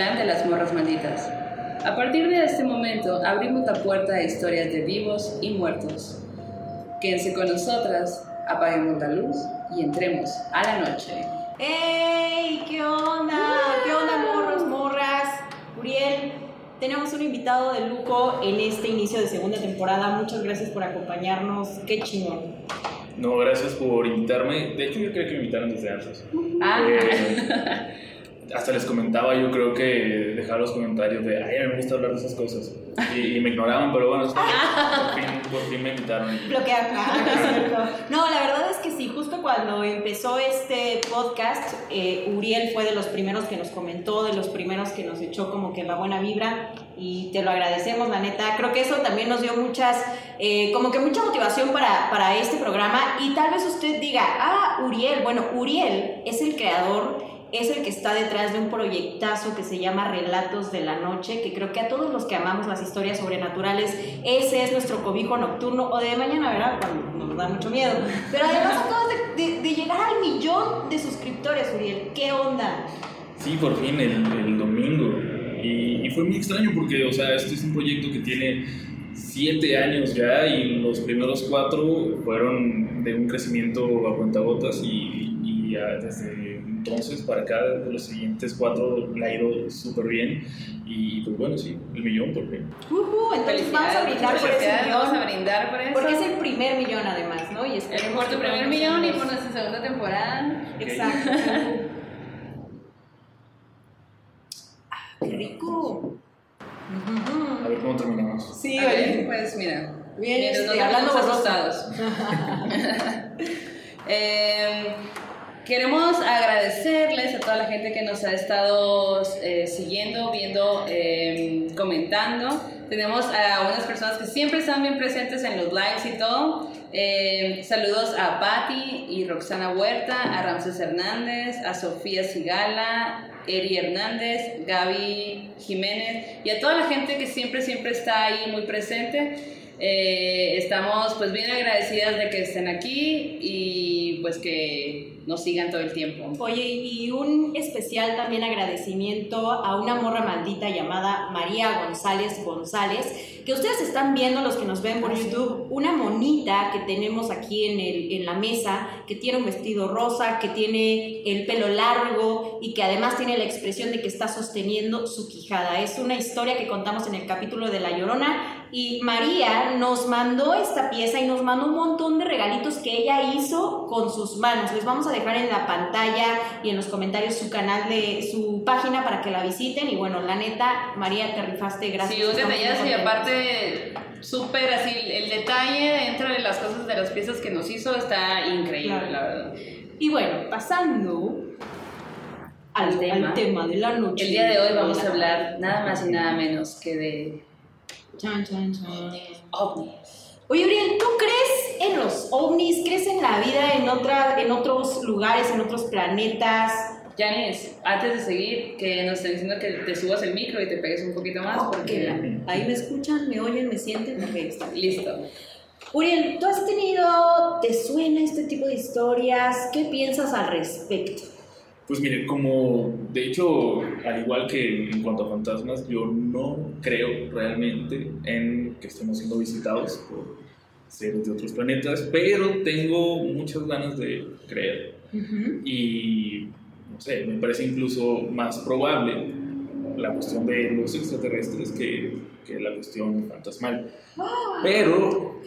Clan de las Morras Malditas. A partir de este momento abrimos la puerta a historias de vivos y muertos. Quédense con nosotras, apaguemos la luz y entremos a la noche. ¡Ey! ¿Qué onda? ¿Qué onda, morros, morras? Uriel, tenemos un invitado de lujo en este inicio de segunda temporada. Muchas gracias por acompañarnos. Qué chingón. No, gracias por invitarme. De hecho, yo creo que me invitaron desde antes. Ah, Eh, hasta les comentaba, yo creo que dejaba los comentarios de, ay, me gusta hablar de esas cosas. Y, y me ignoraban, pero bueno, por fin, por fin me invitaron. Bloquear. No, la verdad es que sí, justo cuando empezó este podcast, eh, Uriel fue de los primeros que nos comentó, de los primeros que nos echó como que la buena vibra y te lo agradecemos, la neta. Creo que eso también nos dio muchas, eh, como que mucha motivación para, para este programa y tal vez usted diga, ah, Uriel, bueno, Uriel es el creador es el que está detrás de un proyectazo que se llama Relatos de la Noche, que creo que a todos los que amamos las historias sobrenaturales, ese es nuestro cobijo nocturno o de mañana, ¿verdad? Cuando nos da mucho miedo. Pero además acabas de, de- llegar al millón de suscriptores, Uriel. ¿Qué onda? Sí, por fin, el, domingo. Y, fue muy extraño porque, o sea, este es un proyecto que tiene siete años ya y los primeros cuatro fueron de un crecimiento a cuentagotas y, y desde entonces para acá, de los siguientes cuatro, le ha ido súper bien. Y pues bueno, sí, el millón por fin. Ujú, entonces vamos a brindar por ese Vamos a brindar por eso. Porque es el primer millón además, ¿no? Y Es esperemos por tu primer millón y por nuestra segunda temporada. Exacto. ¡Qué rico! A ver cómo terminamos. Sí, A ver, pues mira. Bien, Mientras este, hablando asustados. Eh, queremos agradecerles a toda la gente que nos ha estado eh, siguiendo, viendo, eh, comentando. Tenemos a unas personas que siempre están bien presentes en los lives y todo. Eh, saludos a Patti y Roxana Huerta, a Ramses Hernández, a Sofía Sigala, Eri Hernández, Gaby Jiménez y a toda la gente que siempre, siempre está ahí muy presente. Eh, estamos pues bien agradecidas de que estén aquí y pues que nos sigan todo el tiempo. Oye, y un especial también agradecimiento a una morra maldita llamada María González González, que ustedes están viendo, los que nos ven por YouTube, una monita que tenemos aquí en, el, en la mesa, que tiene un vestido rosa, que tiene el pelo largo y que además tiene la expresión de que está sosteniendo su quijada. Es una historia que contamos en el capítulo de La Llorona y María nos mandó esta pieza y nos mandó un montón de regalitos que ella hizo con sus manos. Les vamos a dejar en la pantalla y en los comentarios su canal de su página para que la visiten. Y bueno, la neta, María, te rifaste, gracias. Sí, un detallazo y aparte súper así, el detalle dentro de las cosas de las piezas que nos hizo está increíble, Claro. la verdad. Y bueno, pasando Al tema. al tema de la noche. El día de hoy vamos a hablar nada más y nada menos que de Chan, chan, chan. ovnis. Oye, Uriel, ¿tú crees en los ovnis? ¿Crees en la vida en, otra, en otros lugares, en otros planetas? Janice, antes de seguir, que nos están diciendo que te subas el micro y te pegues un poquito más porque... ahí me escuchan, me oyen, me sienten. Ok, está. Listo. Uriel, ¿tú has tenido, te suena este tipo de historias? ¿Qué piensas al respecto? Pues mire, como de hecho, al igual que en cuanto a fantasmas, yo no creo realmente en que estemos siendo visitados por seres de otros planetas, pero tengo muchas ganas de creer. Y no sé, me parece incluso más probable la cuestión de los extraterrestres que, que la cuestión fantasmal. Pero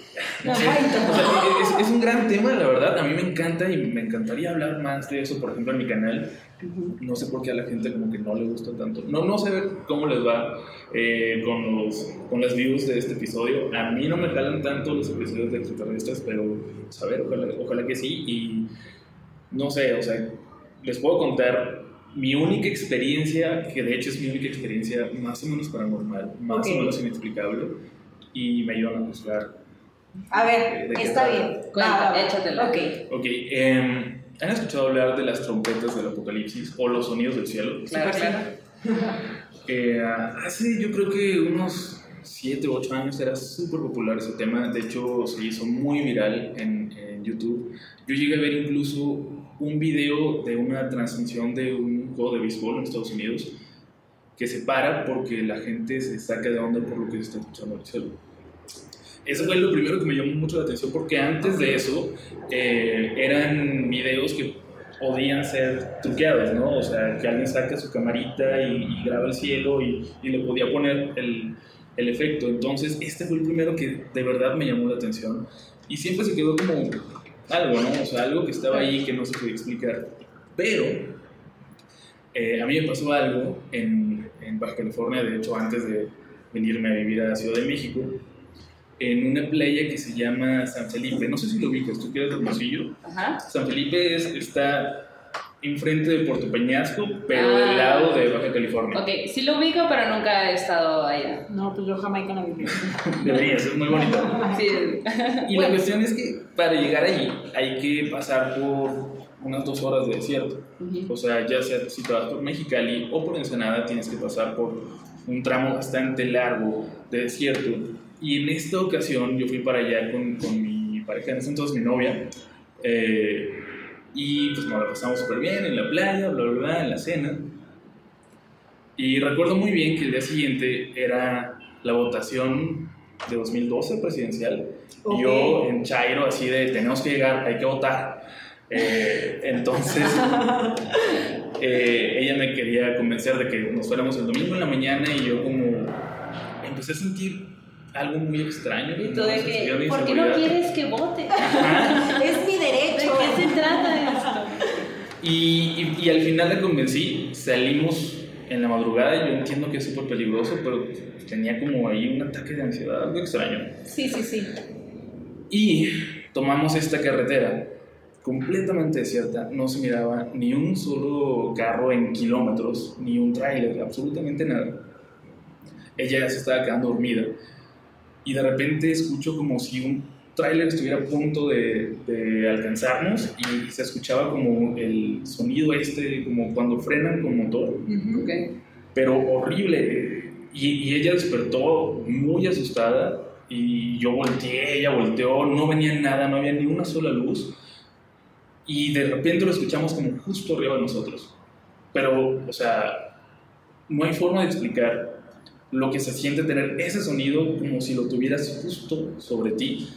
no sé, o sea, es, es un gran tema, la verdad. A mí me encanta y me encantaría hablar más de eso, por ejemplo, en mi canal. No sé por qué a la gente como que no le gusta tanto. No, no sé cómo les va eh, con, los, con las views de este episodio. A mí no me jalan tanto los episodios de extraterrestres, pero pues, a ver, ojalá, ojalá que sí. Y no sé, o sea, les puedo contar mi única experiencia, que de hecho es mi única experiencia más o menos paranormal, más Ok. o menos inexplicable, y me ayudan a juzgar. A ver, ¿De qué está bien. Cuenta, va. échatela. Ok. Ok, em, ¿han escuchado hablar de las trompetas del apocalipsis o los sonidos del cielo? Claro, claro. Eh, hace yo creo que unos 7 u 8 años era súper popular ese tema, de hecho se hizo muy viral en, en YouTube. Yo llegué a ver incluso un video de una transmisión de un juego de béisbol en Estados Unidos que se para porque la gente se saca de onda por lo que se está escuchando el cielo. Eso fue lo primero que me llamó mucho la atención porque antes de eso eh, eran videos que podían ser truqueados, ¿no? O sea, que alguien saca su camarita y, y graba el cielo y, y, le podía poner el, el, efecto. Entonces, este fue el primero que de verdad me llamó la atención y siempre se quedó como algo, ¿no? O sea, algo que estaba ahí que no se podía explicar. Pero eh, a mí me pasó algo en, en Baja California, de hecho, antes de venirme a vivir a la Ciudad de México en una playa que se llama San Felipe. No sé si lo ubicas, tú quieres del Hermosillo. Ajá. San Felipe es, está enfrente de Puerto Peñasco, pero Ah. del lado de Baja California. Ok, sí lo ubico, pero nunca he estado allá. No, pues yo Jamaica no viví. Deberías, es muy bonito. Sí. Y la cuestión es que para llegar allí hay que pasar por unas dos horas de desierto. Ujú. O sea, ya sea si te vas por Mexicali o por Ensenada, tienes que pasar por un tramo bastante largo de desierto. Y en esta ocasión yo fui para allá con, con mi pareja, en ese entonces mi novia. eh, y pues nos la pasamos súper bien en la playa, bla, bla, bla, en la cena. Y recuerdo muy bien que el día siguiente era la votación de 2012 presidencial. Ok. Y yo en Chairo, así de tenemos que llegar, hay que votar. Eh, entonces, eh, ella me quería convencer de que nos fuéramos el domingo en la mañana y yo como empecé a sentir algo muy extraño. Y tú de que, de ¿Por qué no quieres que vote? Ajá. Es mi ¿De derecho. qué se trata esto? Y, y, y al final la convencí, salimos en la madrugada, yo entiendo que es súper peligroso, pero tenía como ahí un ataque de ansiedad, algo extraño. Sí, sí, sí. Y tomamos esta carretera completamente desierta, no se miraba ni un solo carro en kilómetros, ni un tráiler, absolutamente nada. Ella se estaba quedando dormida y de repente escucho como si un tráiler estuviera a punto de, de alcanzarnos y se escuchaba como el sonido este, como cuando frenan con motor Ujú. Ok. pero horrible. Y, y ella despertó muy asustada y yo volteé, ella volteó, no venía nada, no había ni una sola luz. Y de repente lo escuchamos como justo arriba de nosotros. Pero, o sea, no hay forma de explicar lo que se siente tener ese sonido como si lo tuvieras justo sobre ti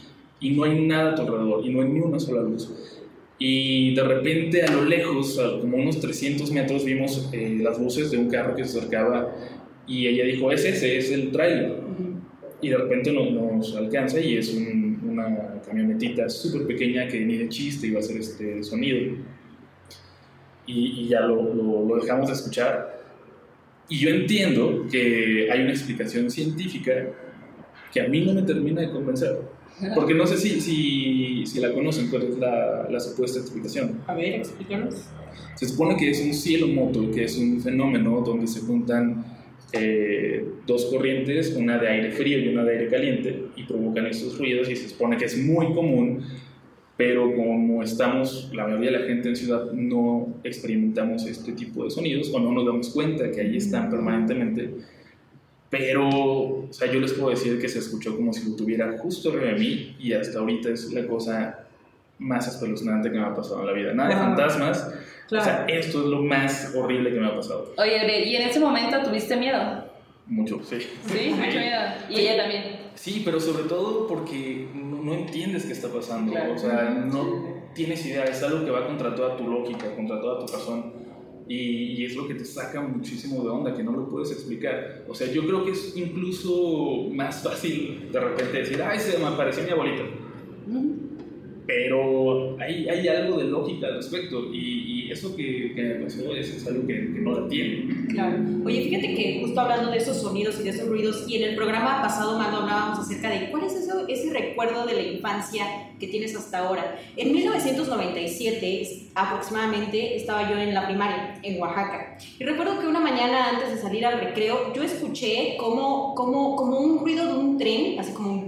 y no hay nada a tu alrededor y no hay ni una sola luz. Y de repente a lo lejos, a como unos 300 metros, vimos eh, las luces de un carro que se acercaba y ella dijo, es ese, es el trailer. Y de repente nos, nos alcanza y es un- una camionetita súper pequeña que ni de chiste iba a hacer este sonido. Y, y ya lo, lo- lo dejamos de escuchar. Y yo entiendo que hay una explicación científica que a mí no me termina de convencer. Porque no sé si, si, si la conocen, cuál es la, la supuesta explicación. A ver, explícanos. Se supone que es un cielo moto, que es un fenómeno donde se juntan eh, dos corrientes, una de aire frío y una de aire caliente, y provocan estos ruidos y se supone que es muy común, pero como estamos, la mayoría de la gente en ciudad no experimentamos este tipo de sonidos o no nos damos cuenta que ahí están permanentemente. Pero, o sea, yo les puedo decir que se escuchó como si lo tuviera justo arriba de mí y hasta ahorita es la cosa más espeluznante que me ha pasado en la vida. Nada de Wow. fantasmas, Claro. o sea, esto es lo más horrible que me ha pasado. Oye, ¿y en ese momento tuviste miedo? Mucho, sí. Sí, mucho miedo. Y ella también. Sí, pero sobre todo porque no, no entiendes qué está pasando. Claro. O sea, no tienes idea. Es algo que va contra toda tu lógica, contra toda tu razón. Y, y es lo que te saca muchísimo de onda, que no lo puedes explicar. O sea, yo creo que es incluso más fácil de repente decir, ay, se me apareció mi abuelita. Pero hay, hay algo de lógica al respecto. Y, y eso que, que me pasó es, es algo que, que no la tiene. Claro. Oye, fíjate que justo hablando de esos sonidos y de esos ruidos, y en el programa pasado, Mando, hablábamos acerca de cuál es eso- ese recuerdo de la infancia que tienes hasta ahora. En 1997, aproximadamente, estaba yo en la primaria, en Oaxaca. Y recuerdo que una mañana antes de salir al recreo, yo escuché como, como, como un ruido de un tren, así como un...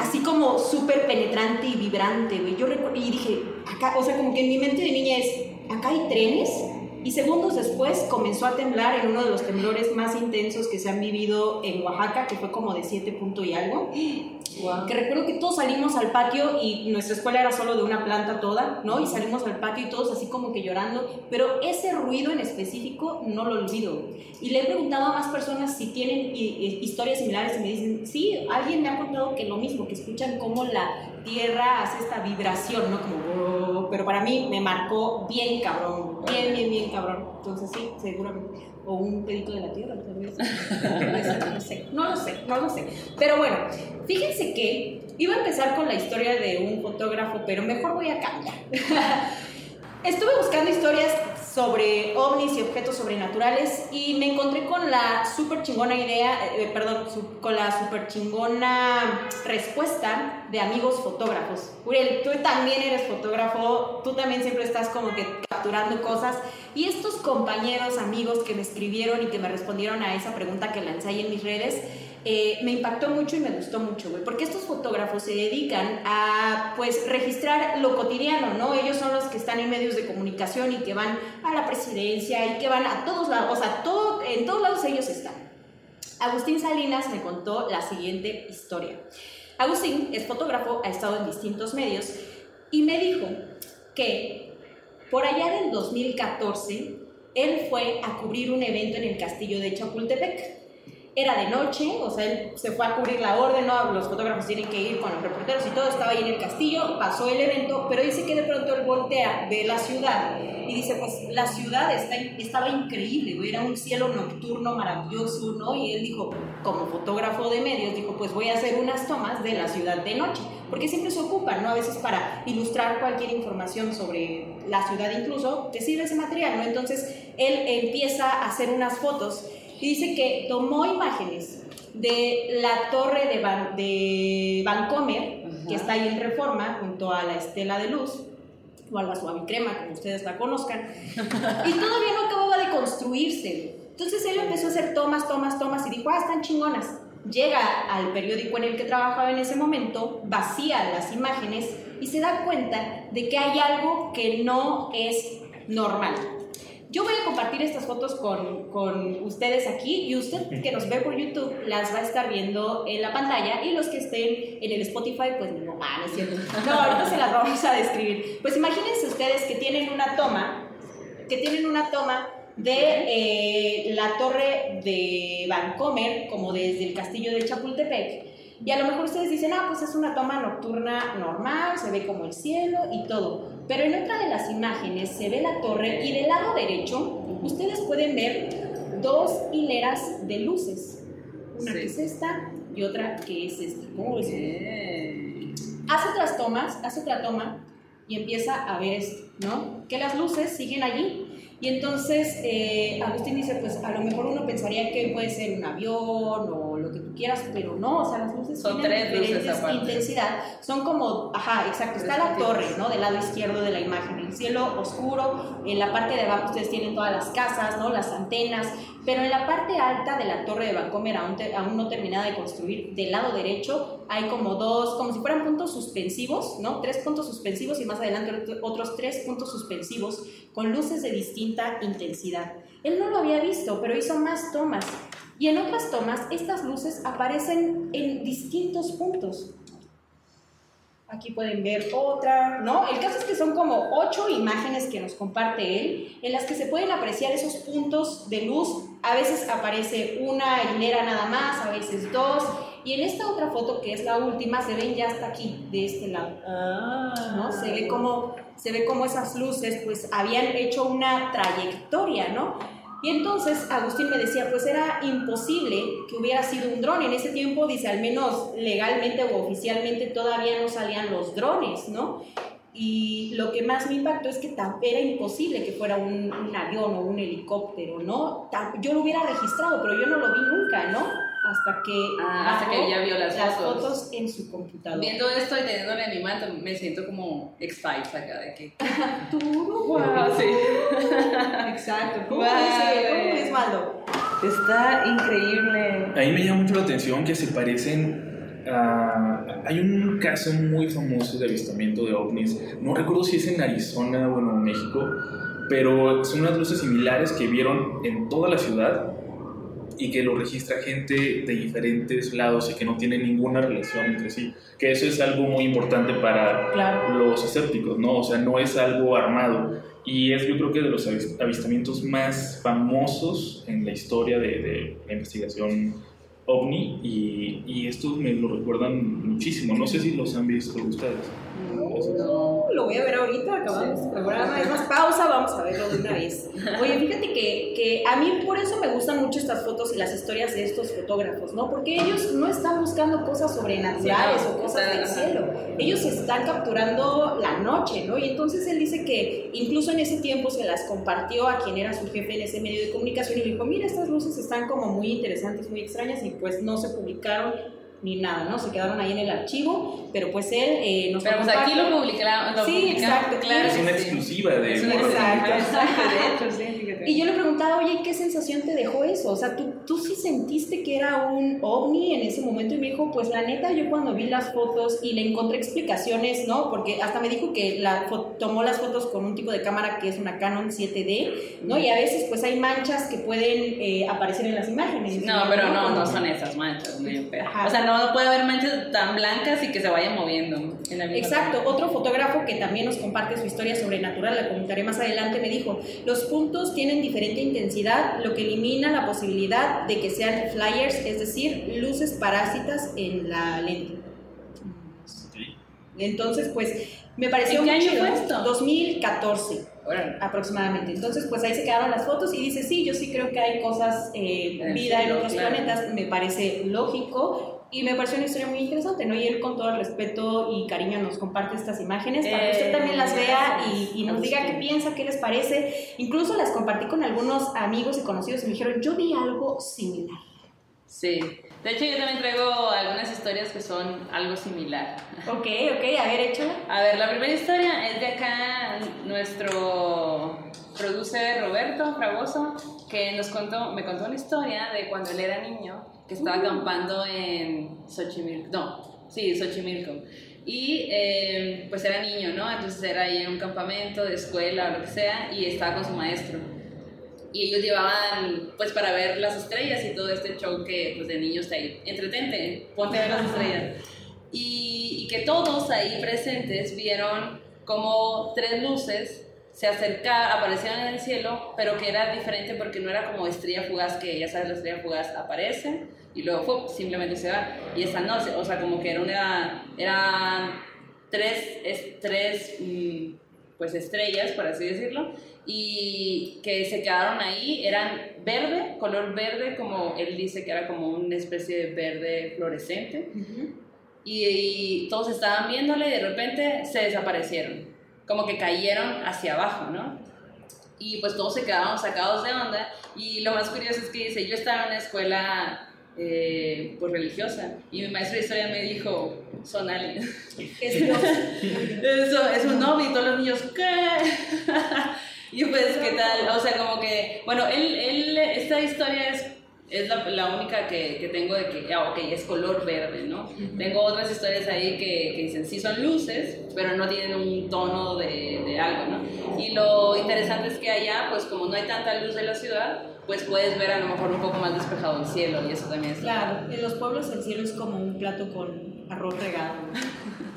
Así como súper penetrante y vibrante, güey. Yo y dije, acá, o sea, como que en mi mente de niña es, acá hay trenes. Y segundos después comenzó a temblar en uno de los temblores más intensos que se han vivido en Oaxaca, que fue como de 7 punto y algo. Que recuerdo que todos salimos al patio y nuestra escuela era solo de una planta toda, ¿no? Y salimos al patio y todos así como que llorando, pero ese ruido en específico no lo olvido. Y le he preguntado a más personas si tienen historias similares y me dicen, sí, alguien me ha contado que lo mismo, que escuchan cómo la tierra hace esta vibración, ¿no? Como, pero para mí me marcó bien cabrón, bien, bien, bien cabrón. Entonces sí, seguramente. O un pedito de la tierra. No sé, no lo sé, no lo sé. Pero bueno, fíjense que iba a empezar con la historia de un fotógrafo, pero mejor voy a cambiar. Estuve buscando historias sobre ovnis y objetos sobrenaturales y me encontré con la súper chingona idea, eh, eh, perdón, con la súper chingona respuesta de amigos fotógrafos. Uriel, tú también eres fotógrafo, tú también siempre estás como que capturando cosas y estos compañeros, amigos que me escribieron y que me respondieron a esa pregunta que lancé ahí en mis redes, eh, me impactó mucho y me gustó mucho, güey, porque estos fotógrafos se dedican a, pues, registrar lo cotidiano, ¿no? Ellos son los que están en medios de comunicación y que van a la presidencia y que van a todos lados, o sea, todo, en todos lados ellos están. Agustín Salinas me contó la siguiente historia. Agustín es fotógrafo, ha estado en distintos medios y me dijo que por allá del 2014 él fue a cubrir un evento en el castillo de Chapultepec era de noche, o sea, él se fue a cubrir la orden, ¿no? los fotógrafos tienen que ir con los reporteros y todo, estaba ahí en el castillo, pasó el evento, pero dice que de pronto él voltea, ve la ciudad y dice, pues la ciudad estaba increíble, era un cielo nocturno maravilloso, ¿no? Y él dijo, como fotógrafo de medios, dijo, pues voy a hacer unas tomas de la ciudad de noche, porque siempre se ocupan, ¿no? A veces para ilustrar cualquier información sobre la ciudad incluso, te sirve ese material, ¿no? Entonces él empieza a hacer unas fotos dice que tomó imágenes de la torre de, Van, de Vancomer, que está ahí en Reforma, junto a la Estela de Luz, o a la Suavicrema, como ustedes la conozcan, y todavía no acababa de construirse. Entonces él empezó a hacer tomas, tomas, tomas, y dijo, ah, están chingonas. Llega al periódico en el que trabajaba en ese momento, vacía las imágenes y se da cuenta de que hay algo que no es normal. Yo voy a compartir estas fotos con, con, ustedes aquí y usted que nos ve por YouTube las va a estar viendo en la pantalla y los que estén en el Spotify, pues no, ah, no es cierto. No, ahorita se las vamos a describir. Pues imagínense ustedes que tienen una toma, que tienen una toma de eh, la torre de Vancomer, como desde el castillo de Chapultepec. Y a lo mejor ustedes dicen, ah, pues es una toma nocturna normal, se ve como el cielo y todo. Pero en otra de las imágenes se ve la torre y del lado derecho ustedes pueden ver dos hileras de luces. Una que es esta y otra que es esta. ¿Cómo Hace otras tomas, hace otra toma y empieza a ver esto, ¿no? Que las luces siguen allí y entonces eh, Agustín dice, pues a lo mejor uno pensaría que puede ser un avión o lo que tú quieras, pero no, o sea, las luces son tres diferentes intensidad. Son como, ajá, exacto, está la torre, ¿no? Del lado izquierdo de la imagen, el cielo oscuro, en la parte de abajo ustedes tienen todas las casas, ¿no? Las antenas, pero en la parte alta de la torre de Vancomer, aún, aún no terminada de construir, del lado derecho hay como dos, como si fueran puntos suspensivos, ¿no? Tres puntos suspensivos y más adelante otros tres puntos suspensivos con luces de distinta intensidad. Él no lo había visto, pero hizo más tomas. Y en otras tomas, estas luces aparecen en distintos puntos. Aquí pueden ver otra, ¿no? El caso es que son como ocho imágenes que nos comparte él, en las que se pueden apreciar esos puntos de luz. A veces aparece una hilera nada más, a veces dos. Y en esta otra foto, que es la última, se ven ya hasta aquí, de este lado. Ah. ¿no? Se ve como se ve como esas luces pues habían hecho una trayectoria, ¿no? Y entonces Agustín me decía, pues era imposible que hubiera sido un dron. En ese tiempo, dice, al menos legalmente o oficialmente todavía no salían los drones, ¿no? Y lo que más me impactó es que era imposible que fuera un, un avión o un helicóptero, ¿no? Yo lo hubiera registrado, pero yo no lo vi nunca, ¿no? Hasta que, ah, hasta que ella vio las, fotos. en su computadora. Viendo esto y teniéndole en mi mano, me siento como X-Files acá de que... Tú, wow. sí. Exacto. ¿Cómo, es, malo? Está increíble. A mí me llama mucho la atención que se parecen a... Hay un caso muy famoso de avistamiento de ovnis, no recuerdo si es en Arizona o en México, pero son unas luces similares que vieron en toda la ciudad y que lo registra gente de diferentes lados y que no tiene ninguna relación entre sí. Que eso es algo muy importante para Claro. los escépticos, ¿no? O sea, no es algo armado. Y es yo creo que de los avis- avistamientos más famosos en la historia de, de la investigación ovni y, y estos me lo recuerdan muchísimo. No sé si los han visto ustedes. No. Lo voy a ver ahorita, acabamos el programa. Es más, pausa, vamos a verlo de una vez. Oye, fíjate que, que a mí por eso me gustan mucho estas fotos y las historias de estos fotógrafos, ¿no? Porque ellos no están buscando cosas sobrenaturales Sí, no, o cosas del cielo. Ellos están capturando la noche, ¿no? Y entonces él dice que incluso en ese tiempo se las compartió a quien era su jefe en ese medio de comunicación y le dijo, mira, estas luces están como muy interesantes, muy extrañas y pues no se publicaron ni nada, ¿no? Se quedaron ahí en el archivo, pero pues él eh, nos Pero pues aquí lo publicaron. lo Sí, publicamos, exacto. Claro, Es una exclusiva de... Es una Exacto. exclusiva, Exacto, de hecho, sí. Y yo le preguntaba, oye, ¿qué sensación te dejó eso? O sea, ¿tú, tú sí sentiste que era un ovni en ese momento y me dijo, pues la neta, yo cuando vi las fotos y le encontré explicaciones, ¿no? Porque hasta me dijo que la tomó las fotos con un tipo de cámara que es una Canon 7D, ¿no? Y a veces pues hay manchas que pueden eh, aparecer en las imágenes. No, pero no, no son esas manchas. Ajá. O sea, no, no puede haber manchas tan blancas y que se vayan moviendo. En la misma Exacto, otro fotógrafo que también nos comparte su historia sobrenatural, la comentaré más adelante, me dijo, los puntos tienen diferente intensidad, lo que elimina la posibilidad de que sean flyers, es decir, luces parásitas en la lente. Sí. Entonces, pues, me pareció ¿En fue esto? 2014 Órale. aproximadamente. Entonces, pues ahí se quedaron las fotos y dice, sí, yo sí creo que hay cosas, eh, vida en otros claro. planetas, me parece lógico. Y me pareció una historia muy interesante, ¿no? Y él con todo el respeto y cariño nos comparte estas imágenes para que usted Eh, también las vea y, y nos diga qué piensa, qué les parece. Incluso las compartí con algunos amigos y conocidos y me dijeron, yo vi algo similar. Sí. De hecho, yo también traigo algunas historias que son algo similar. Ok, ok, a ver, échala. A ver, la primera historia es de acá nuestro producer Roberto Fragoso, que nos contó, me contó una historia de cuando él era niño, que estaba acampando en Xochimilco, no, sí, Xochimilco. Y eh, pues era niño, ¿no? Entonces era ahí en un campamento de escuela o lo que sea, y estaba con su maestro. Y ellos llevaban, pues para ver las estrellas y todo este show que pues de niños está ahí. Entretente, ponte a ver las estrellas. Y, y que todos ahí presentes vieron como tres luces se acercaban, aparecieron en el cielo, pero que era diferente porque no era como estrella fugaz, que ya sabes, la estrella fugaz aparece y luego ¡fup! simplemente se va. Y esta no, o sea, como que era una, eran tres, es- tres mm, pues estrellas, por así decirlo, y que se quedaron ahí, eran verde, color verde, como él dice que era como una especie de verde fluorescente y, y todos estaban viéndole y de repente se desaparecieron, como que cayeron hacia abajo, ¿no? Y pues todos se quedaron sacados de onda y lo más curioso es que dice, yo estaba en una escuela eh, pues religiosa y mi maestro de historia me dijo, son aliens. Eso es un ovni, y todos los niños, ¿qué? y pues, ¿qué tal? O sea, como que, bueno, él, él esta historia es, es la, la única que, que tengo de que, ah, ok, es color verde, ¿no? Tengo otras historias ahí que, que dicen, sí son luces, pero no tienen un tono de, de algo, ¿no? Y lo interesante es que allá, pues como no hay tanta luz de la ciudad, pues puedes ver a lo mejor un poco más despejado el cielo y eso también es... Claro, en los pueblos el cielo es como un plato con arroz regado,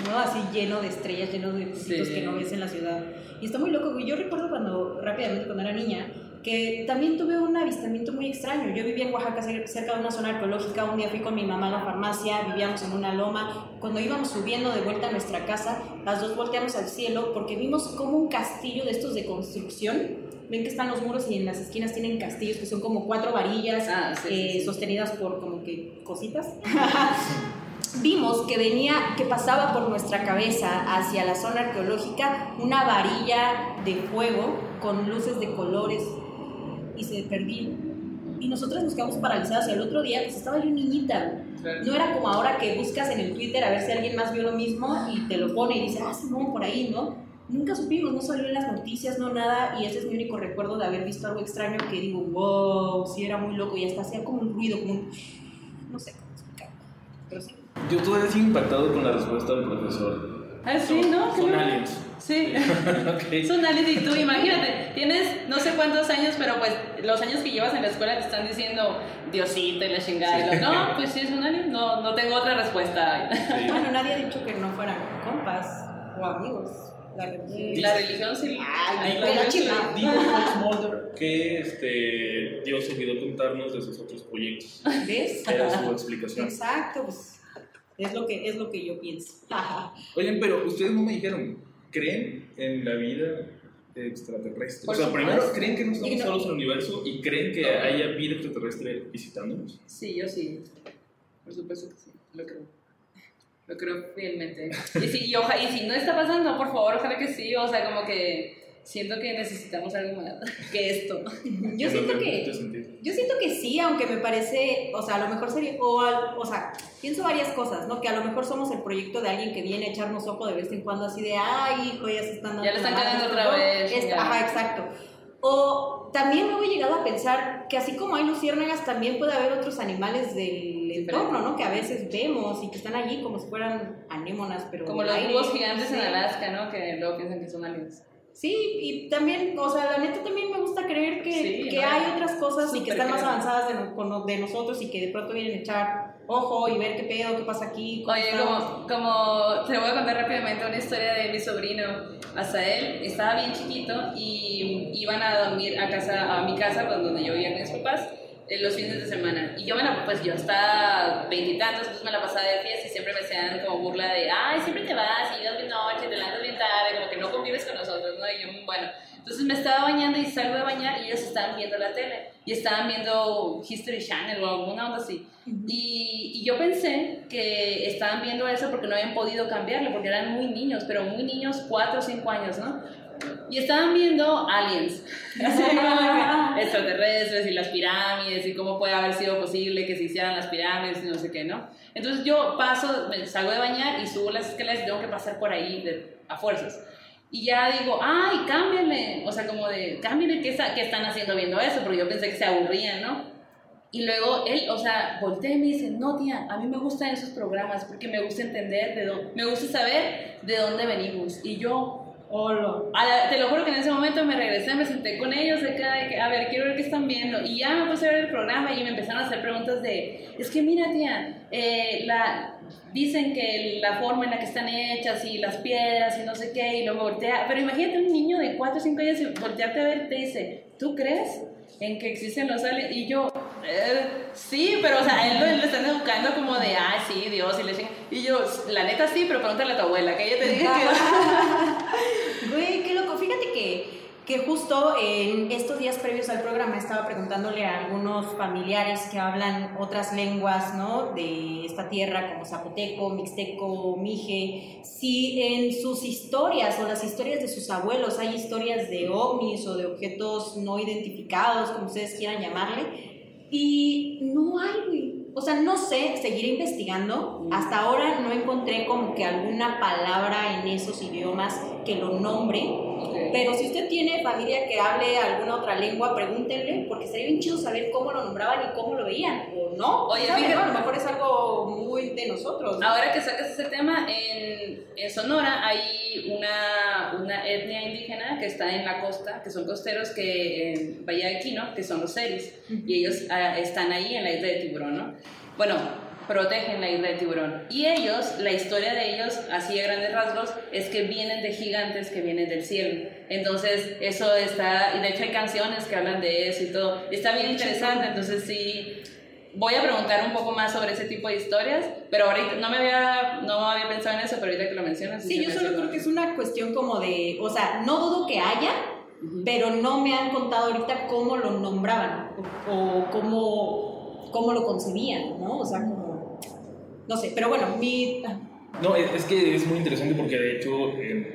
¿no? Así lleno de estrellas, lleno de Sí. que no ves en la ciudad. Y está muy loco. Yo recuerdo cuando, rápidamente, cuando era niña, que también tuve un avistamiento muy extraño. Yo vivía en Oaxaca, cer- cerca de una zona arqueológica. Un día fui con mi mamá a la farmacia, vivíamos en una loma. Cuando íbamos subiendo de vuelta a nuestra casa, las dos volteamos al cielo porque vimos como un castillo de estos de construcción. Ven que están los muros y en las esquinas tienen castillos que son como cuatro varillas Ah, sí, sí, eh, sí. sostenidas por como que cositas. Vimos que venía, que pasaba por nuestra cabeza hacia la zona arqueológica una varilla de fuego con luces de colores y se perdía. Y nosotros nos quedamos paralizadas y al otro día pues estaba yo niñita. No era como ahora que buscas en el Twitter a ver si alguien más vio lo mismo y te lo pone y dice, ah, sí, no, por ahí, ¿no? Nunca supimos, no salió en las noticias, no nada, y ese es mi único recuerdo de haber visto algo extraño que digo, wow, sí era muy loco y hasta hacía como un ruido, como un... no sé cómo explicarlo, pero sí. Yo todavía sigo impactado con la respuesta del profesor. Ah, sí, ¿no? Son Qué aliens. Sí. Ok. Son aliens y tú, imagínate, tienes no sé cuántos años, pero pues los años que llevas en la escuela te están diciendo Diosito y la chingada. y lo- no, pues sí es un alien, no, no tengo otra respuesta. Sí. Bueno, nadie ha dicho que no fueran compas o amigos. La religión. La religión sí. Ay, sí. Dijo Fox Mulder que este, Dios olvidó contarnos de sus otros proyectos. ¿Ves? Era su explicación. Exacto, pues es lo que, es lo que yo pienso. Oigan, pero ustedes no me dijeron, ¿creen en la vida extraterrestre? Por o sea, supuesto. primero, ¿creen que no estamos Igno- solos en el universo y creen que haya vida extraterrestre visitándonos? Sí, yo sí. Por supuesto que sí, lo creo. Lo creo fielmente. Y, sí, y, oja- y si no está pasando, por favor, ojalá que sí. O sea, como que siento que necesitamos algo más que esto. Yo siento que. Yo siento que sí, aunque me parece, o sea, a lo mejor sería, o, al- o sea, pienso varias cosas, ¿no? Que a lo mejor somos el proyecto de alguien que viene a echarnos ojo de vez en cuando, así de, ay, hijo, ya se están dando. Ya le están cagando otra vez, Es- ya. ajá, exacto. O también luego he llegado a pensar que así como hay luciérnagas, también puede haber otros animales del entorno, ¿no? Que a veces vemos y que están allí como si fueran anémonas, pero. Como los búhos gigantes en. Alaska, ¿no? Que luego piensan que son aliens. Sí, y también, o sea, la neta también me gusta creer que, Sí, que no, hay otras cosas y que están más avanzadas de, de nosotros y que de pronto vienen a echar ojo y ver qué pedo, qué pasa aquí. Oye, como, como te voy a contar rápidamente una historia de mi sobrino. Azael estaba bien chiquito y iban a dormir a casa a mi casa, pues, donde yo vivía con mis papás, eh, los fines de semana. Y yo me la, pues yo estaba veintitantos, entonces me la pasaba de fiesta y siempre me hacían como burla de, ay, siempre te vas y llegas bien noche, te tarde, convives con nosotros, ¿no? Y yo, bueno, entonces me estaba bañando y salgo de bañar y ellos estaban viendo la tele y estaban viendo History Channel o alguna onda así. Y, y yo pensé que estaban viendo eso porque no habían podido cambiarlo, porque eran muy niños, pero muy niños, 4 o 5 años, ¿no? Y estaban viendo aliens, extraterrestres y las pirámides y cómo puede haber sido posible que se hicieran las pirámides y no sé qué, ¿no? Entonces yo paso, salgo de bañar y subo las escaleras y tengo que pasar por ahí de- a fuerzas. Y ya digo, ay, cámbienle, o sea, como de, cámbienle, ¿qué, está- qué están haciendo viendo eso? Porque yo pensé que se aburrían, ¿no? Y luego él, o sea, voltea y me dice, no tía, a mí me gustan esos programas porque me gusta entender, de dónde, me gusta saber de dónde venimos. Y yo, La- te lo juro que en ese momento me regresé, me senté con ellos acá, de que, a ver, quiero ver qué están viendo. Y ya me puse a ver el programa y me empezaron a hacer preguntas de, es que mira tía, eh, la, dicen que la forma en la que están hechas y las piedras y no sé qué, y luego voltea. Pero imagínate un niño de 4 o 5 años y voltearte a ver te dice, ¿tú crees? en que existen los aliens y yo eh, sí pero o sea él lo, están educando como de ah sí Dios y le ching-". y yo la neta sí pero pregúntale a tu abuela que ella te diga que Güey, qué loco. Fíjate que, justo en estos días previos al programa estaba preguntándole a algunos familiares que hablan otras lenguas, ¿no? De esta tierra, como zapoteco, mixteco, mije, si en sus historias o las historias de sus abuelos hay historias de ovnis o de objetos no identificados, como ustedes quieran llamarle. Y no hay. O sea, no sé, seguiré investigando. Hasta ahora no encontré como que alguna palabra en esos idiomas que lo nombre. Pero si usted tiene familia que hable alguna otra lengua, pregúntenle, porque sería bien chido saber cómo lo nombraban y cómo lo veían, o no. Oye, ¿sabe, fíjate- no? A lo mejor es algo muy de nosotros. ¿no? Ahora que sacas ese tema, en, en Sonora hay una, una etnia indígena que está en la costa, que son costeros que en Bahía de Quino, que son los seris, y ellos ah, están ahí en la isla de Tiburón, ¿no? Bueno, protegen la isla de Tiburón. Y ellos, la historia de ellos, así a grandes rasgos, es que vienen de gigantes que vienen del cielo. Entonces, eso está, y de hecho hay canciones que hablan de eso y todo. Está bien interesante, entonces sí, voy a preguntar un poco más sobre ese tipo de historias, pero ahorita no me había, no había pensado en eso, pero ahorita que lo mencionas. Sí, yo solo creo que es una cuestión como de, o sea, no dudo que haya, pero no me han contado ahorita cómo lo nombraban o, o cómo, cómo lo concebían, ¿no? O sea, como, no sé, pero bueno, mi... No, es, es que es muy interesante porque de hecho en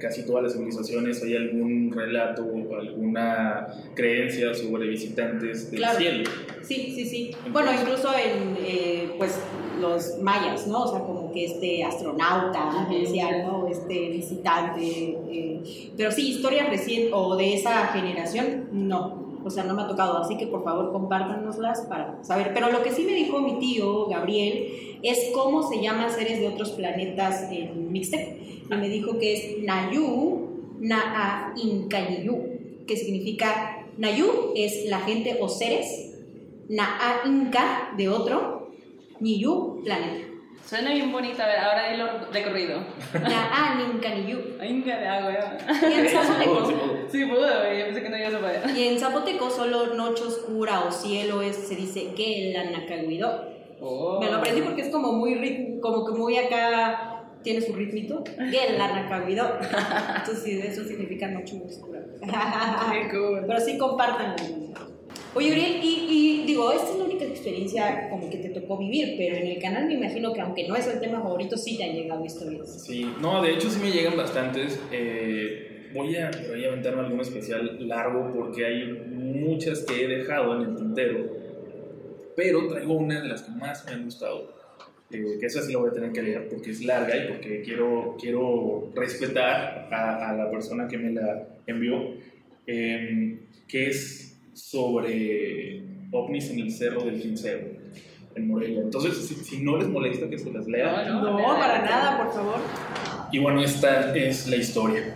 casi todas las civilizaciones hay algún relato o alguna creencia sobre visitantes del Claro. cielo. Sí, sí, sí. Bueno, incluso en, eh, pues, los mayas, ¿no? O sea, como que este astronauta, Ujú. decían, ¿no? Este visitante. eh, pero sí, historia reciente o de esa generación, no. O sea, no me ha tocado, así que por favor compártanoslas para saber. Pero lo que sí me dijo mi tío, Gabriel, es cómo se llaman seres de otros planetas en Mixtec. Y me dijo que es Nayu Naa Incayiyu, que significa Nayu es la gente o seres, Naa Inca de otro, Niyu planeta. Suena bien bonito, a ver, ahora dilo de corrido. Naa Ninkaniyu. Ay, qué hago Y en Sí puedo, sí zapoteco, puedo. Sí, puedo, yo pensé que no ibas a poder. y en zapoteco solo noche oscura o cielo es, se dice Gelanakaguido. Oh. Me lo aprendí porque es como muy rit- como que muy acá tiene su ritmito. Gelanakaguido. Entonces sí, eso significa noche oscura. Qué cool. Pero sí compartan. Oye, Uriel, y, y digo, esta es la única experiencia como que te tocó vivir, pero en el canal me imagino que aunque no es el tema favorito, sí te han llegado historias. Sí, no, de hecho sí me llegan bastantes. Eh, voy, a, voy a aventarme algún especial largo porque hay muchas que he dejado en el tintero. Pero traigo una de las que más me han gustado. eh, que esa sí la voy a tener que leer porque es larga y porque quiero, quiero respetar a, a la persona que me la envió. eh, que es sobre ovnis en el Cerro del Quinceo, en Morelia. Entonces, si, si no les molesta que se las lea, No, No, para nada, por favor. y bueno, esta es la historia.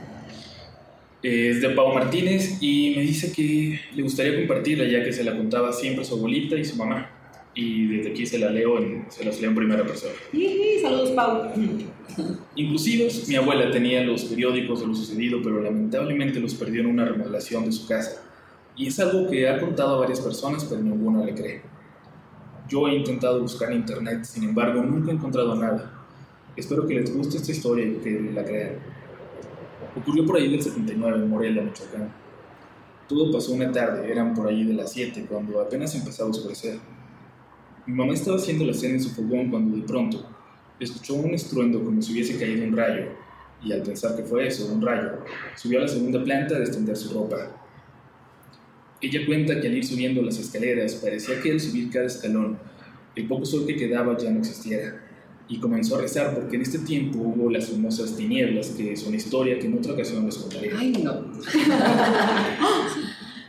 Es de Pau Martínez y me dice que le gustaría compartirla ya que se la contaba siempre su abuelita y su mamá. Y desde aquí se la leo en, se las leo en primera persona. Y, saludos, Pau. Inclusive mi abuela tenía los periódicos de lo sucedido, pero lamentablemente los perdió en una remodelación de su casa. Y es algo que ha contado a varias personas, pero ninguna le cree. Yo he intentado buscar en internet, sin embargo nunca he encontrado nada. Espero que les guste esta historia y que la crean. Ocurrió por ahí del 79 en Morelia, Michoacán. Todo pasó una tarde, eran por ahí de las 7, cuando apenas empezaba a oscurecer. Mi mamá estaba haciendo la cena en su fogón cuando de pronto escuchó un estruendo como si hubiese caído un rayo, y al pensar que fue eso, un rayo, subió a la segunda planta a extender su ropa. Ella cuenta que al ir subiendo las escaleras parecía que al subir cada escalón, el poco sol que quedaba ya no existiera, y comenzó a rezar porque en este tiempo hubo las famosas tinieblas, que es una historia que en otra ocasión les contaré. Ay, no.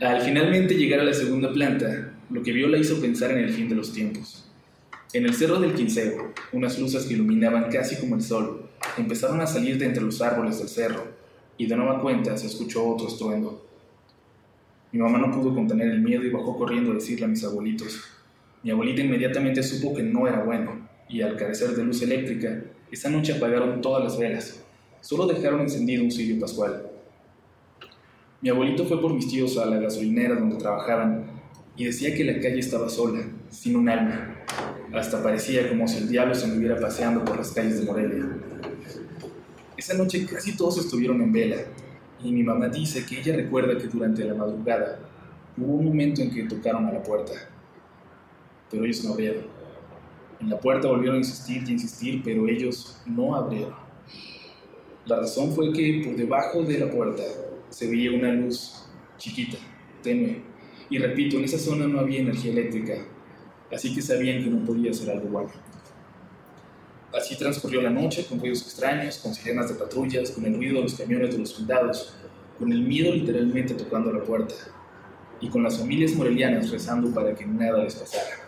Al finalmente llegar a la segunda planta, lo que vio la hizo pensar en el fin de los tiempos. En el cerro del Quinceo, unas luces que iluminaban casi como el sol empezaron a salir de entre los árboles del cerro, y de nueva cuenta se escuchó otro estruendo. Mi mamá no pudo contener el miedo y bajó corriendo a decirle a mis abuelitos. Mi abuelita inmediatamente supo que no era bueno, y al carecer de luz eléctrica, esa noche apagaron todas las velas. Solo dejaron encendido un cirio pascual. Mi abuelito fue por mis tíos a la gasolinera donde trabajaban y decía que la calle estaba sola, sin un alma. Hasta parecía como si el diablo se anduviera paseando por las calles de Morelia. Esa noche casi todos estuvieron en vela y mi mamá dice que ella recuerda que durante la madrugada hubo un momento en que tocaron a la puerta, pero ellos no abrieron. En la puerta volvieron a insistir y insistir, pero ellos no abrieron. La razón fue que por debajo de la puerta se veía una luz chiquita, tenue. Y repito, en esa zona no había energía eléctrica, así que sabían que no podía ser algo bueno. Así transcurrió la noche con ruidos extraños, con sirenas de patrullas, con el ruido de los camiones de los soldados, con el miedo literalmente tocando la puerta, y con las familias morelianas rezando para que nada les pasara.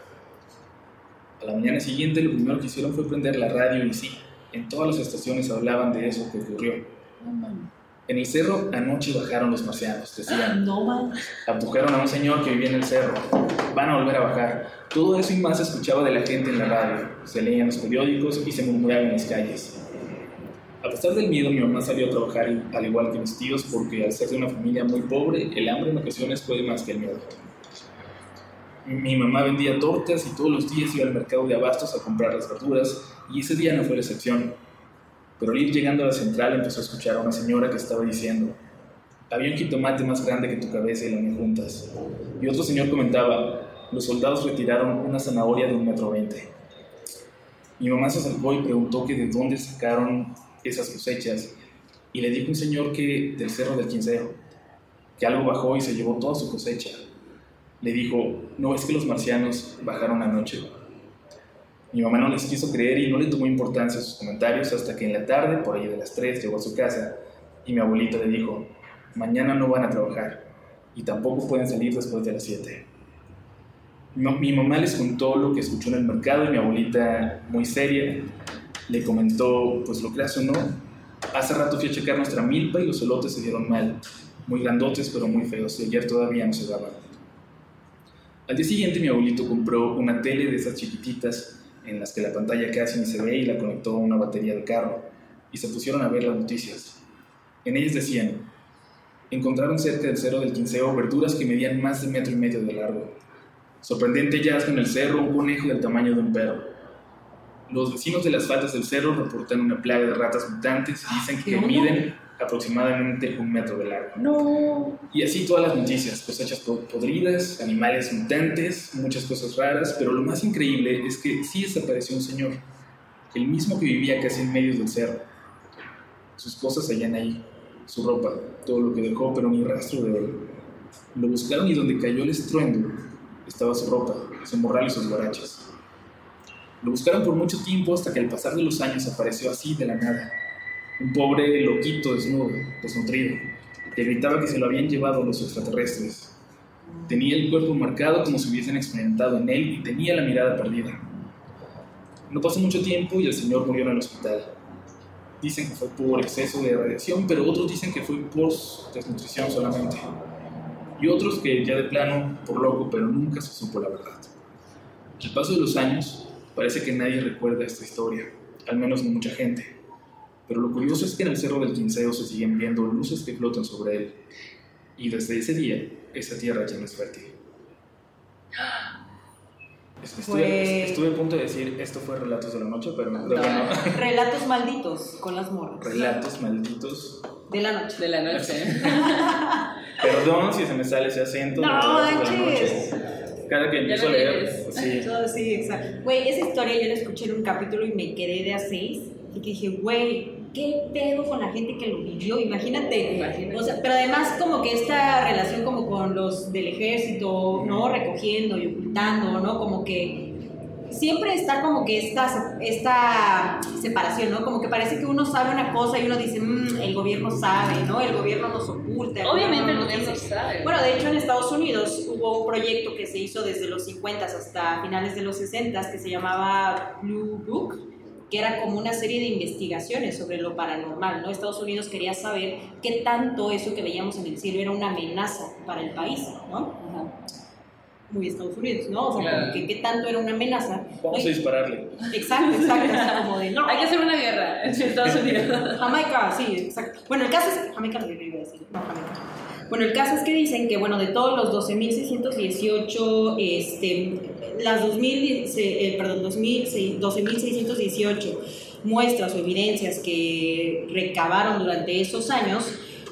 A la mañana siguiente lo primero que hicieron fue prender la radio y sí, en todas las estaciones hablaban de eso que ocurrió. En el cerro anoche bajaron los marcianos, decían. No, man. Abdujeron a un señor que vivía en el cerro. Van a volver a bajar. Todo eso y más se escuchaba de la gente en la radio. Se leían los periódicos y se murmuraba en las calles. A pesar del miedo, mi mamá salió a trabajar al igual que mis tíos porque al ser de una familia muy pobre, el hambre en ocasiones puede más que el miedo. Mi mamá vendía tortas y todos los días iba al mercado de abastos a comprar las verduras y ese día no fue la excepción. Pero al ir llegando a la central empezó a escuchar a una señora que estaba diciendo, había un jitomate más grande que tu cabeza y la mía juntas. Y otro señor comentaba, los soldados retiraron una zanahoria de un metro veinte. Mi mamá se acercó y preguntó que de dónde sacaron esas cosechas y le dijo un señor que del cerro del Quinceo, que algo bajó y se llevó toda su cosecha. Le dijo, ¿no es que los marcianos bajaron anoche? Mi mamá no les quiso creer y no le tomó importancia sus comentarios hasta que en la tarde, por ahí de las 3, llegó a su casa y mi abuelita le dijo, mañana no van a trabajar. y tampoco pueden salir después de las 7. Mi mamá les contó lo que escuchó en el mercado y mi abuelita, muy seria, le comentó, pues lo creas o no, hace rato fui a checar nuestra milpa y los elotes se dieron mal, muy grandotes pero muy feos, y ayer todavía no se daban. Al día siguiente mi abuelito compró una tele de esas chiquititas en las que la pantalla casi ni se ve y la conectó a una batería de carro y se pusieron a ver las noticias. En ellas decían, encontraron cerca del cerro del Quinceo verduras que medían más de metro y medio de largo. Sorprendente hallazgo en el cerro un conejo del tamaño de un perro. Los vecinos de las faldas del cerro reportan una plaga de ratas mutantes y dicen que miden aproximadamente un metro de largo. No. Y así todas las noticias, cosechas podridas, animales mutantes, muchas cosas raras, pero lo más increíble es que sí desapareció un señor, el mismo que vivía casi en medio del cerro. Sus cosas hallan ahí, su ropa, todo lo que dejó, pero ni rastro de él. Lo buscaron y donde cayó el estruendo estaba su ropa, su morral y sus guarachas. Lo buscaron por mucho tiempo hasta que al pasar de los años apareció así de la nada un pobre loquito desnudo, desnutrido, que gritaba que se lo habían llevado los extraterrestres. Tenía el cuerpo marcado como si hubiesen experimentado en él y tenía la mirada perdida. No pasó mucho tiempo y el señor murió en el hospital. Dicen que fue por exceso de radiación, pero otros dicen que fue por desnutrición solamente. Y otros que ya de plano por loco, pero nunca se supo la verdad. Al paso de los años, parece que nadie recuerda esta historia, al menos no mucha gente. Pero lo curioso es que en el Cerro del Quinceo se siguen viendo luces que flotan sobre él. Y desde ese día, esa tierra ya no es fértil. Estuve, estuve, a punto de decir esto fue Relatos de la Noche, pero no. Relatos malditos con las morras. Relatos malditos. De la noche. De la noche. Perdón si se me sale ese acento. No, manches. Cada que empiezo a leer. Sí. sí, exacto. Güey, esa historia yo la escuché en un capítulo y me quedé de a seis porque dije, güey, ¿qué pedo con la gente que lo vivió? Imagínate. O sea, pero además como que esta relación como con los del ejército, ¿no? Recogiendo y ocultando, ¿no? Como que siempre está como que esta, esta separación, ¿no? Como que parece que uno sabe una cosa y uno dice, mmm, el gobierno sabe, ¿no? El gobierno nos oculta. Obviamente el gobierno sabe. Bueno, de hecho en Estados Unidos hubo un proyecto que se hizo desde los 50 hasta finales de los 60 que se llamaba Blue Book que era como una serie de investigaciones sobre lo paranormal, ¿no? Estados Unidos quería saber qué tanto eso que veíamos en el cielo era una amenaza para el país, ¿no? Muy Estados Unidos, ¿no? O sea, que qué tanto era una amenaza. Vamos a dispararle. Exacto, exacto. como de, no, Hay que hacer una guerra en Estados Unidos. Jamaica, sí, exacto. Bueno, el caso es. Jamaica lo iba a decir, no Jamaica. Bueno, el caso es que dicen que, bueno, de todos los 12.618, este, las 2000, eh, perdón, 12.618 muestras o evidencias que recabaron durante esos años,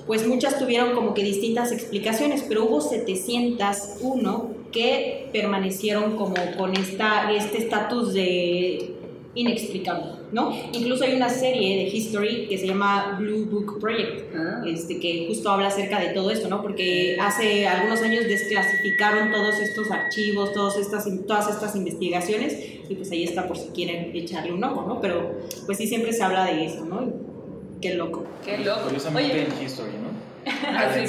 pues muchas tuvieron como que distintas explicaciones, pero hubo 701 que permanecieron como con esta, este estatus de inexplicable, ¿no? Incluso hay una serie de History que se llama Blue Book Project, ah. este, que justo habla acerca de todo esto, ¿no? Porque hace algunos años desclasificaron todos estos archivos, todas estas, todas estas investigaciones, y pues ahí está por si quieren echarle un ojo, ¿no? Pero pues sí siempre se habla de eso, ¿no? Qué loco. Qué loco. Curiosamente Oye. en History, ¿no? Así,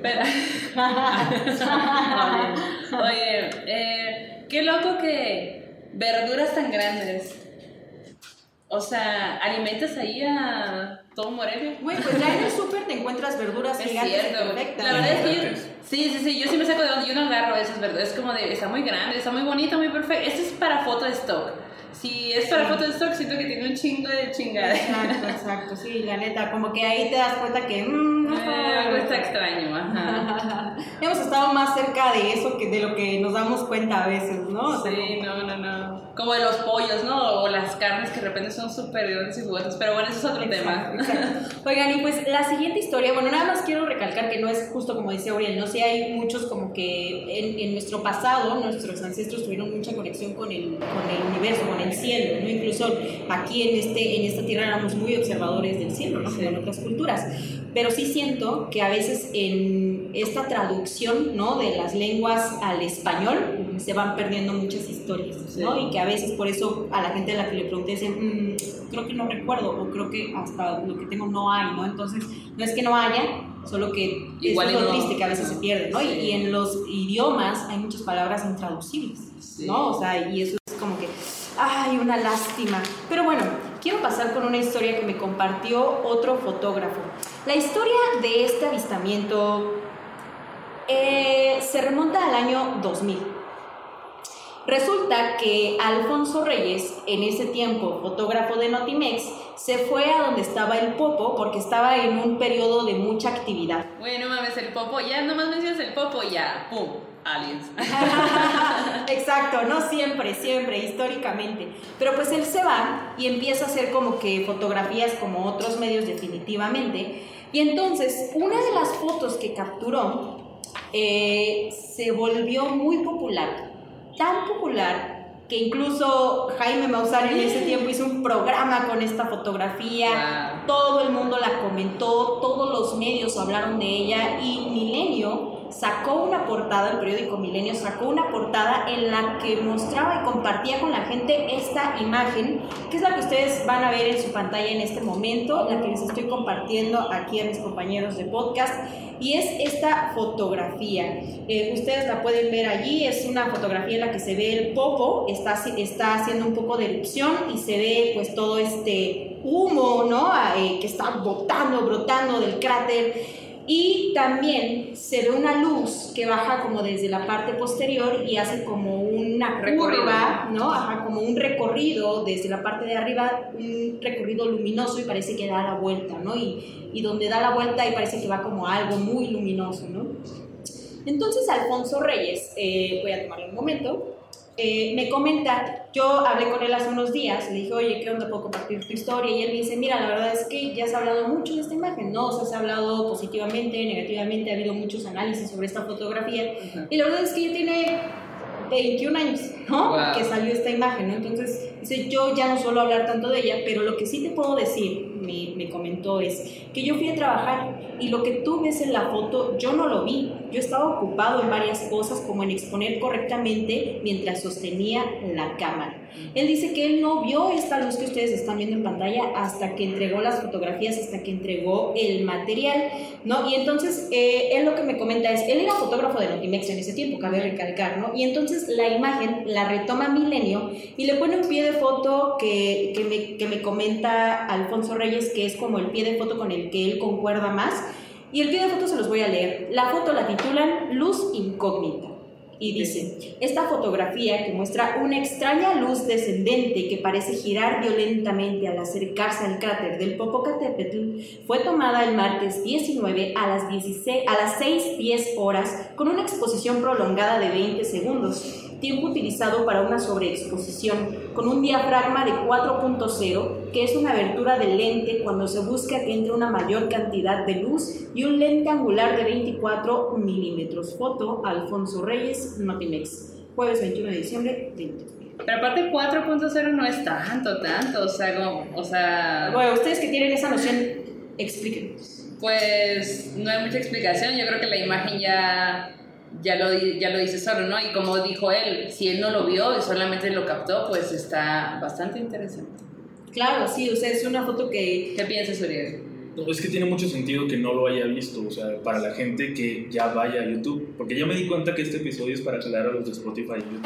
pero... Oye, eh, qué loco que verduras tan grandes o sea, alimentas ahí a todo Morelia. Güey, pues ya en el súper te encuentras verduras es gigantes cierto. perfectas. La verdad es que yo, sí, sí, sí, yo sí me saco de donde yo no agarro esas verduras. Es como de, está muy grande, está muy bonita, muy perfecta. Esto es para foto de stock. Si es para foto de stock, siento que tiene un chingo de chingada. Exacto, exacto, sí, la neta, como que ahí te das cuenta que mmm, eh, algo está extraño, ajá. Hemos estado más cerca de eso que de lo que nos damos cuenta a veces, ¿no? sí, no, no, no. Como de los pollos, ¿no? O las carnes que de repente son súper grandes y jugosas, pero bueno, eso es otro tema. Oigan, y pues la siguiente historia, bueno, nada más quiero recalcar que no es justo como dice Auriel, no sé, hay muchos como que en, en nuestro pasado, nuestros ancestros tuvieron mucha conexión con el, con el universo, con el cielo, ¿no? Incluso aquí en, este, en esta tierra éramos muy observadores del cielo, ¿no? Como en otras culturas. Pero sí siento que a veces en esta traducción, ¿no? De las lenguas al español se van perdiendo muchas historias, ¿no? Y que a veces por eso a la gente a la que le pregunté dicen, mm, creo que no recuerdo o creo que hasta lo que tengo no hay, ¿no? Entonces, no es que no haya, Solo que Igual es lo no- triste que a veces se pierde, ¿no? Y- Sí. Y, en los idiomas hay muchas palabras intraducibles, Sí. ¿no? O sea, y eso es como que, ay, una lástima. Pero bueno, quiero pasar con una historia que me compartió otro fotógrafo. La historia de este avistamiento eh, se remonta al año 2000. Resulta que Alfonso Reyes, en ese tiempo fotógrafo de Notimex, se fue a donde estaba el Popo porque estaba en un periodo de mucha actividad. Bueno, mames, el popo, ya nomás mencionas el popo, ya, pum, aliens. Exacto, no siempre, siempre, históricamente. Pero pues él se va y empieza a hacer como que fotografías como otros medios definitivamente. Y entonces, una de las fotos que capturó eh, se volvió muy popular. Tan popular que incluso Jaime Maussan en ese tiempo hizo un programa con esta fotografía. Wow. Todo el mundo la comentó, todos los medios hablaron de ella y Milenio sacó una portada, el periódico Milenio sacó una portada en la que mostraba y compartía con la gente esta imagen, que es la que ustedes van a ver en su pantalla en este momento, la que les estoy compartiendo aquí a mis compañeros de podcast, y es esta fotografía. Eh, ustedes la pueden ver allí, es una fotografía en la que se ve el popo, está, está haciendo un poco de erupción y se ve pues todo este humo, ¿no? Eh, que está botando, brotando del cráter. Y también se ve una luz que baja como desde la parte posterior y hace como una Recorrido. curva, ¿no? Ajá, como un recorrido desde la parte de arriba, un recorrido luminoso y parece que da la vuelta, ¿no? Y, y donde da la vuelta y parece que va como algo muy luminoso, ¿no? Entonces Alfonso Reyes, eh, voy a tomarle un momento, eh, me comenta, yo hablé con él hace unos días, le dije, oye, ¿qué onda puedo compartir tu historia? Y él me dice, mira, la verdad es que ya se ha hablado mucho de esta imagen, ¿no? O sea, se ha hablado positivamente, negativamente, ha habido muchos análisis sobre esta fotografía. Y la verdad es que ya tiene 21 años, ¿no? Wow. Que salió esta imagen, ¿no? Entonces, dice, yo ya no suelo hablar tanto de ella, pero lo que sí te puedo decir, me, me comentó, es que yo fui a trabajar y lo que tú ves en la foto, yo no lo vi. Yo estaba ocupado en varias cosas, como en exponer correctamente mientras sostenía la cámara. Él dice que él no vio esta luz que ustedes están viendo en pantalla hasta que entregó las fotografías, hasta que entregó el material, ¿no? Y entonces, eh, él lo que me comenta es, él era fotógrafo de Notimex en ese tiempo, cabe recalcar, ¿no? Y entonces la imagen la retoma Milenio y le pone un pie de foto que, que, me, que me comenta Alfonso Reyes, que es como el pie de foto con el que él concuerda más. Y el pie de foto se los voy a leer. La foto la titulan Luz Incógnita. Y dice, esta fotografía que muestra una extraña luz descendente que parece girar violentamente al acercarse al cráter del Popocatépetl fue tomada el martes 19 a las, 16, a las 6.10 horas con una exposición prolongada de 20 segundos, tiempo utilizado para una sobreexposición con un diafragma de 4.0, que es una abertura del lente cuando se busca que entre una mayor cantidad de luz, y un lente angular de 24 milímetros. Foto Alfonso Reyes, Notimex. Jueves 21 de diciembre de 2000. Pero aparte 4.0 no es tanto, tanto, o sea, como, o sea, Bueno, ustedes que tienen esa noción, explíquenos. pues no hay mucha explicación, yo creo que la imagen ya, ya, lo, ya lo dice solo, ¿no? Y como dijo él, si él no lo vio y solamente lo captó, pues está bastante interesante. Claro, sí, o sea, es una foto que... ¿Qué piensas, Uriel? No, es que tiene mucho sentido que no lo haya visto, o sea, para la gente que ya vaya a YouTube, porque ya me di cuenta que este episodio es para aclarar a los de Spotify y YouTube.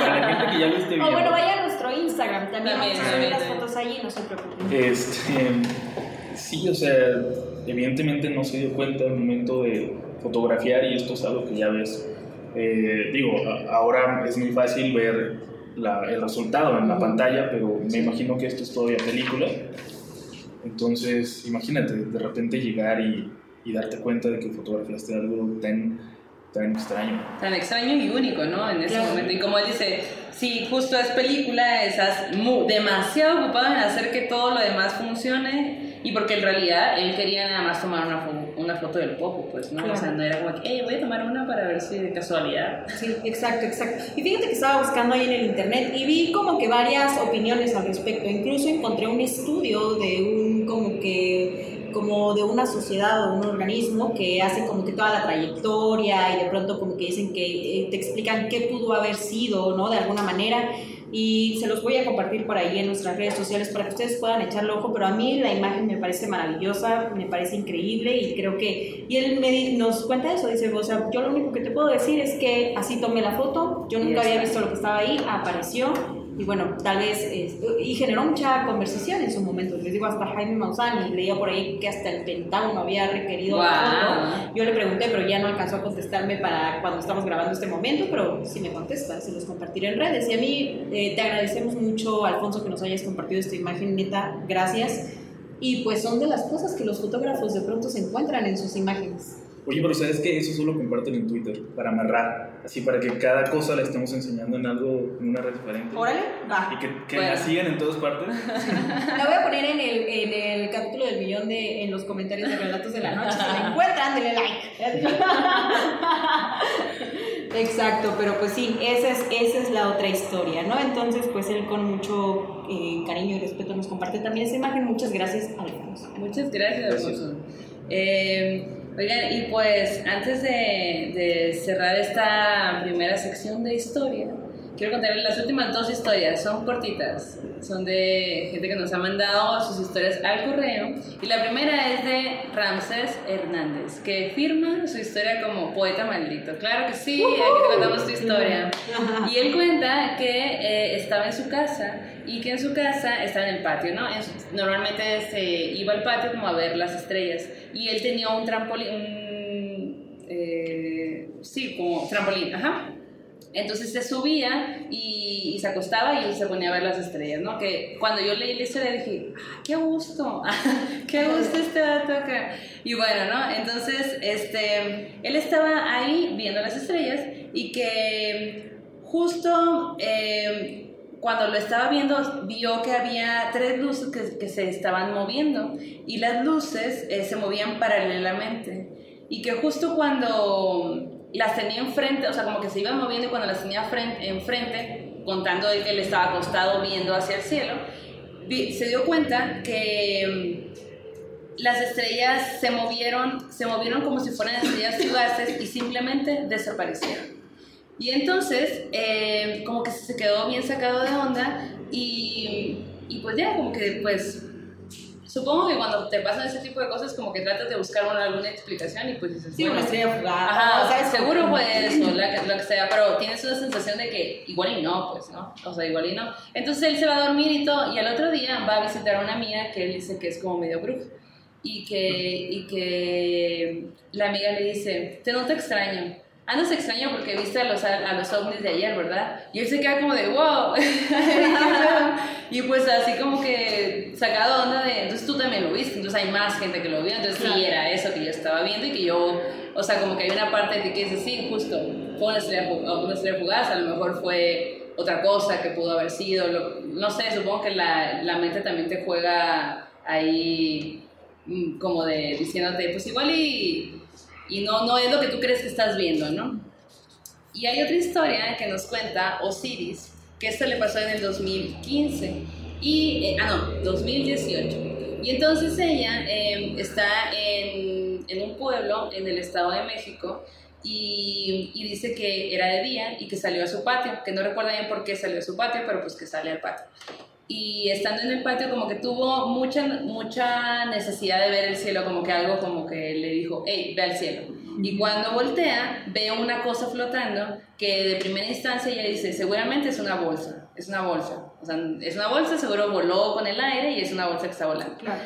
para la gente que ya lo esté O viendo. bueno, vaya a nuestro Instagram, también, También, vamos a subir las fotos allí, no se preocupen. Este, sí, o sea, evidentemente no se dio cuenta al momento de fotografiar y esto es algo que ya ves. Eh, digo, ahora es muy fácil ver la- el resultado en la pantalla, pero me imagino que esto es todavía película. Entonces, imagínate, de repente llegar y, y darte cuenta de que fotografiaste algo tan, tan extraño. Tan extraño y único, ¿no? En ese Claro. momento. Y como él dice, si justo es película, estás demasiado ocupado en hacer que todo lo demás funcione. Y porque en realidad él quería nada más tomar una, fo- una foto del popo, pues, ¿no? Claro. O sea, no era como que, hey, voy a tomar una para ver si de casualidad. Sí, exacto, exacto. Y fíjate que estaba buscando ahí en el internet y vi como que varias opiniones al respecto. Incluso encontré un estudio de un como que como de una sociedad o un organismo que hace como que toda la trayectoria y de pronto como que dicen que eh, te explican qué pudo haber sido, ¿no? De alguna manera. Y se los voy a compartir por ahí en nuestras redes sociales para que ustedes puedan echarle ojo, pero a mí la imagen me parece maravillosa, me parece increíble y creo que, y él me, nos cuenta eso, dice, o sea, yo lo único que te puedo decir es que así tomé la foto, yo nunca había visto lo que estaba ahí, apareció y bueno, tal vez, y generó mucha conversación en su momento. Les digo, hasta Jaime Maussan, y leía por ahí que hasta el Pentágono había requerido foto. Yo le pregunté, pero ya no alcanzó a contestarme para cuando estamos grabando este momento, pero si me contesta, se los compartiré en redes. Y a mí eh, te agradecemos mucho, Alfonso, que nos hayas compartido esta imagen, neta, gracias. Y pues son de las cosas que los fotógrafos de pronto se encuentran en sus imágenes. Oye, pero ¿sabes que Eso solo comparten en Twitter, para amarrar. Así, para que cada cosa la estemos enseñando en algo, en una red diferente. Órale, va. Y que, que la sigan en todas partes. La voy a poner en el, en el capítulo del millón de, en los comentarios de Relatos de la Noche. Si la encuentran, denle like. Exacto, pero pues sí, esa es, esa es la otra historia, ¿no? Entonces, pues él con mucho eh, cariño y respeto nos comparte también esa imagen. Muchas gracias, Alfonso. Muchas gracias, Alfonso. Eh, Oigan, y pues antes de, cerrar esta primera sección de historia, quiero contarles las últimas dos historias. Son cortitas, son de gente que nos ha mandado sus historias al correo. Y la primera es de Ramsés Hernández, que firma su historia como poeta maldito. Claro que sí, aquí te contamos tu historia. Y él cuenta que eh, estaba en su casa y que en su casa estaba en el patio, ¿no? normalmente se iba al patio como a ver las estrellas y él tenía un trampolín, un, eh, sí, como trampolín, ajá. Entonces se subía y, se acostaba y se ponía a ver las estrellas, ¿no? Que cuando yo leí la historia dije, ah, qué gusto, qué gusto este dato acá. Y bueno, ¿no? Entonces, este, él estaba ahí viendo las estrellas y que justo... Eh, cuando lo estaba viendo, vio que había tres luces que, que se estaban moviendo y las luces eh, se movían paralelamente. Y que justo cuando las tenía enfrente, o sea, como que se iban moviendo y cuando las tenía frente, enfrente, contando de que él estaba acostado viendo hacia el cielo, se dio cuenta que mm, las estrellas se movieron, se movieron como si fueran estrellas fugaces y simplemente desaparecieron. Y entonces, eh, como que se quedó bien sacado de onda y, y, pues ya, como que pues, supongo que cuando te pasan ese tipo de cosas, como que tratas de buscar una, alguna explicación y pues dices, sí, una estrella fugaz. Ajá, o sea, seguro puede eso, lo que sea, pero tienes una sensación de que igual y no, pues, ¿no? O sea, igual y no. Entonces él se va a dormir y todo, y al otro día va a visitar a una amiga que él dice que es como medio bruja. Y que, y que la amiga le dice, te noto extraño Andas extraño porque viste a los, a, los ovnis de ayer, ¿verdad? Y él se queda como de, wow. y pues así como que sacado onda de, entonces tú también lo viste, entonces hay más gente que lo vio, entonces sí era eso que yo estaba viendo y que yo, o sea, como que hay una parte de que dice, sí, justo, fue una estrella, una estrella fugaz, a lo mejor fue otra cosa que pudo haber sido, no sé, supongo que la, la mente también te juega ahí mm, como de diciéndote, pues igual y y no, no es lo que tú crees que estás viendo, ¿no? Y hay otra historia que nos cuenta Osiris, que esto le pasó en el 2015, y, eh, ah, no, 2018. Y entonces ella em, está en, en, un pueblo en el Estado de México y, y, dice que era de día y que salió a su patio, que no recuerda bien por qué salió a su patio, pero pues que sale al patio y estando en el patio como que tuvo mucha, mucha necesidad de ver el cielo, como que algo como que le dijo, hey, ve al cielo. Y cuando voltea, ve una cosa flotando que de primera instancia ella dice, seguramente es una bolsa, es una bolsa. O sea, es una bolsa, seguro voló con el aire y es una bolsa que está volando. Claro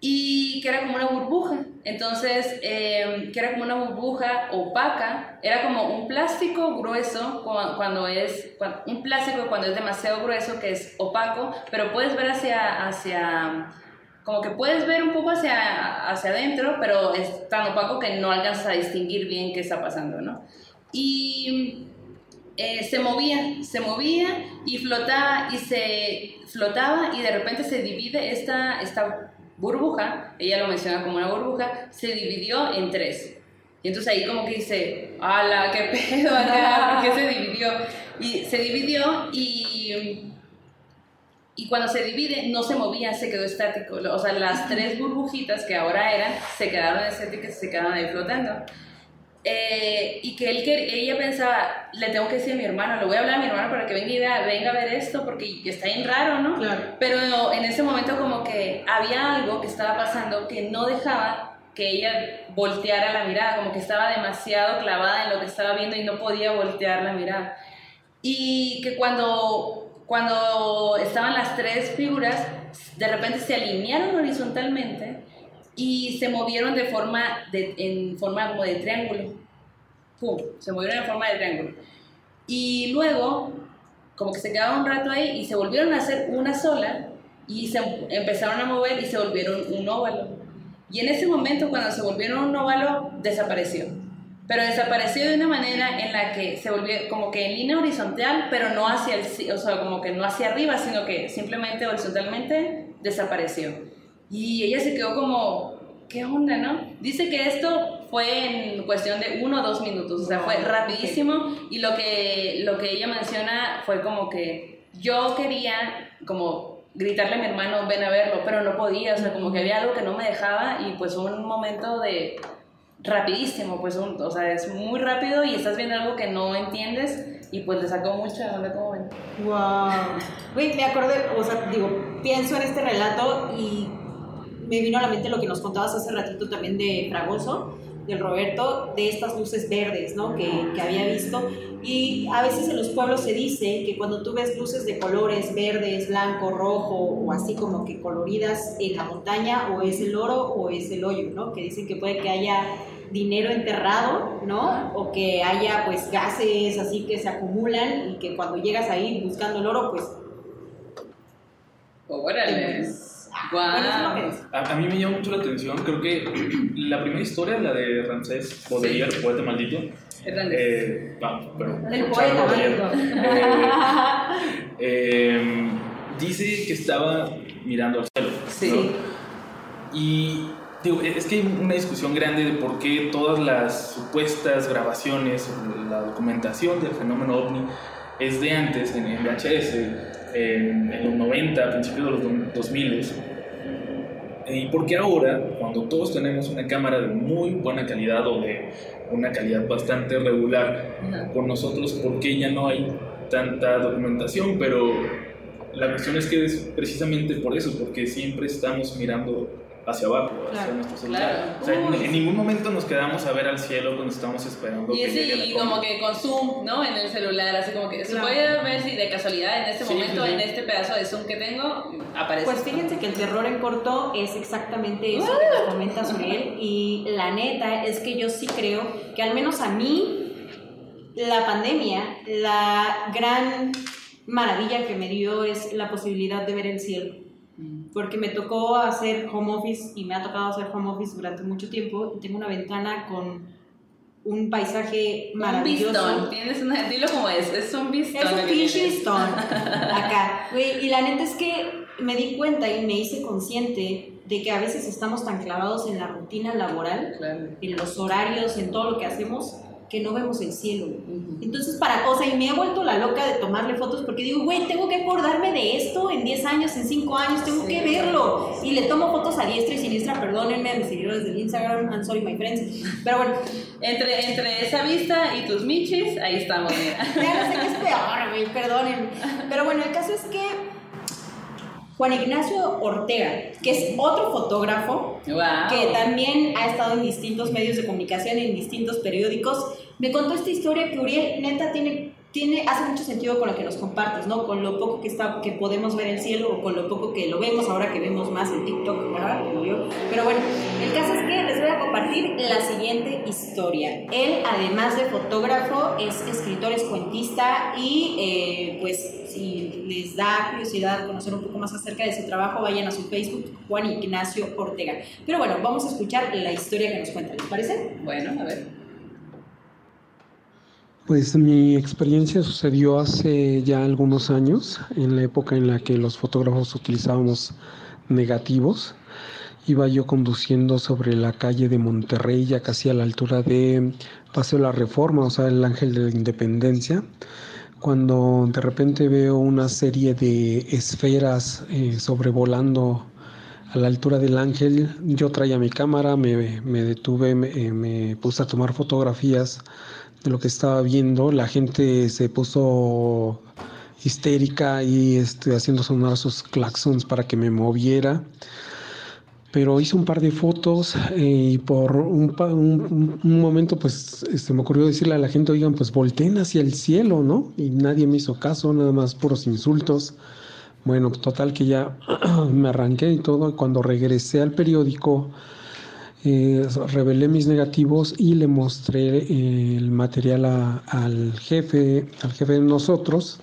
y que era como una burbuja. Entonces, em, que era como una burbuja opaca, era como un plástico grueso cuando es, un plástico cuando es demasiado grueso, que es opaco, pero puedes ver hacia, hacia como que puedes ver un poco hacia, hacia adentro, pero es tan opaco que no alcanzas a distinguir bien qué está pasando, ¿no? Y eh, se movía, se movía y flotaba y se flotaba y de repente se divide esta, esta burbuja, ella lo menciona como una burbuja, se dividió en tres. Y entonces ahí como que dice, ¡hala, qué pedo acá! ¿Por qué se dividió? Y se dividió y, y cuando se divide no se movía, se quedó estático. O sea, las tres burbujitas que ahora eran se quedaron estáticas, se quedaron ahí flotando. Eh, y que él ella pensaba, le tengo que decir a mi hermano, le voy a hablar a mi hermano para que venga, y vea- venga a ver esto, porque está bien raro, ¿no? Claro. Pero en ese momento como que había algo que estaba pasando que no dejaba que ella volteara la mirada, como que estaba demasiado clavada en lo que estaba viendo y no podía voltear la mirada. Y que cuando, cuando estaban las tres figuras, de repente se alinearon horizontalmente y se movieron de forma, de, en forma como de triángulo. ¡Pum! Se movieron en forma de triángulo. Y luego, como que se quedaron un rato ahí y se volvieron a hacer una sola y se empezaron a mover y se volvieron un óvalo. Y en ese momento, cuando se volvieron un óvalo, desapareció. Pero desapareció de una manera en la que se volvió como que en línea horizontal, pero no hacia el, o sea, como que no hacia arriba, sino que simplemente horizontalmente desapareció. Y ella se quedó como, ¿qué onda, no? Dice que esto fue en cuestión de uno o dos minutos, o sea, fue rapidísimo y lo que, lo que ella menciona fue como que yo quería como gritarle a mi hermano, ven a verlo, pero no podía, o sea, como que había algo que no me dejaba y pues un momento de rapidísimo, pues un- o sea, es muy rápido y estás viendo algo que no entiendes y pues le sacó mucho de onda como ven. Wow. Me acordé, o sea, digo, pienso en este relato y me vino a la mente lo que nos contabas hace ratito también de Fragoso, del Roberto, de estas luces verdes, ¿no? Que, que había visto. Y a veces en los pueblos se dice que cuando tú ves luces de colores verdes, blanco, rojo o así como que coloridas en la montaña, o es el oro o es el hoyo, ¿no? Que dicen que puede que haya dinero enterrado, ¿no? O que haya pues gases así que se acumulan y que cuando llegas ahí buscando el oro, pues... Órale. Bueno, eso es lo que Guau. dice. A, a mí me llama mucho la atención, creo que la primera historia, la de Ramsés Baudelaire, el poeta maldito, Hernández. eh, vamos, pero El poeta maldito. eh, eh, dice que estaba mirando al cielo. Sí. ¿no? Y digo, es que hay una discusión grande de por qué todas las supuestas grabaciones, o la documentación del fenómeno ovni es de antes, en en VHS, en, en los 90, a principios de los 2000. Y por qué ahora, cuando todos tenemos una cámara de muy buena calidad o de una calidad bastante regular con nosotros, por qué ya no hay tanta documentación, pero la cuestión es que es precisamente por eso, porque siempre estamos mirando hacia abajo, hacia nuestro celular. claro. O sea, en, ningún momento nos quedamos a ver al cielo cuando estamos esperando Y, que llegue la combi. como que con zoom, ¿no? En el celular, así como que se Claro. puede ver si de casualidad en este Sí, momento, sí, sí. en este pedazo de zoom que tengo, aparece. Pues fíjense que el terror en corto es exactamente eso que nos comenta Suriel y la neta es que yo sí creo que al menos a mí la pandemia, la gran maravilla que me dio es la posibilidad de ver el cielo. Porque me tocó hacer home office y me ha tocado hacer home office durante mucho tiempo y tengo una ventana con un paisaje Un maravilloso. bistón, tienes una, dilo como es, es un bistón. Es un pinche listón acá. Y la neta es que me di cuenta y me hice consciente de que a veces estamos tan clavados en la rutina laboral, Claro. en los horarios, en todo lo que hacemos, que no vemos el cielo. Entonces, para, o sea, y me he vuelto la loca de tomarle fotos porque digo, güey, tengo que acordarme de esto en 10 años, en 5 años, tengo Sí. que verlo. Y le tomo fotos a diestra y siniestra, perdónenme a mis seguidores del Instagram, I'm sorry, my friends. Pero bueno, Entre, entre esa vista y tus michis, ahí estamos, mira. Ya no sé qué es peor, güey, perdónenme. Pero bueno, el caso es que Juan Ignacio Ortega, que es otro fotógrafo, Wow. que también ha estado en distintos medios de comunicación, en distintos periódicos, me contó esta historia que Uriel neta tiene, tiene, hace mucho sentido con lo que nos compartes, ¿no? Con lo poco que, está, que podemos ver el cielo o con lo poco que lo vemos ahora que vemos más en TikTok, ¿verdad? Pero bueno, el caso es que les voy a compartir la siguiente historia. Él, además de fotógrafo, es escritor, es cuentista y eh, pues si les da curiosidad conocer un poco más acerca de su trabajo, vayan a su Facebook, Juan Ignacio Ortega. Pero bueno, vamos a escuchar la historia que nos cuenta, ¿les parece? Bueno, a ver. Pues mi experiencia sucedió hace ya algunos años, en la época en la que los fotógrafos utilizábamos negativos. Iba yo conduciendo sobre la calle de Monterrey, ya casi a la altura de Paseo La Reforma, o sea, el Ángel de la Independencia, cuando de repente veo una serie de esferas eh, sobrevolando a la altura del ángel. Yo traía mi cámara, me, detuve, me, me puse a tomar fotografías de lo que estaba viendo. La gente se puso histérica y este, haciendo sonar sus claxons para que me moviera. Pero hice un par de fotos eh, y por un, un, un, momento pues este, me ocurrió decirle a la gente, oigan, pues volteen hacia el cielo, ¿no? Y nadie me hizo caso, nada más puros insultos. Bueno, total que ya me arranqué y todo. Y cuando regresé al periódico, eh, revelé mis negativos y le mostré eh, el material al jefe, al jefe de nosotros.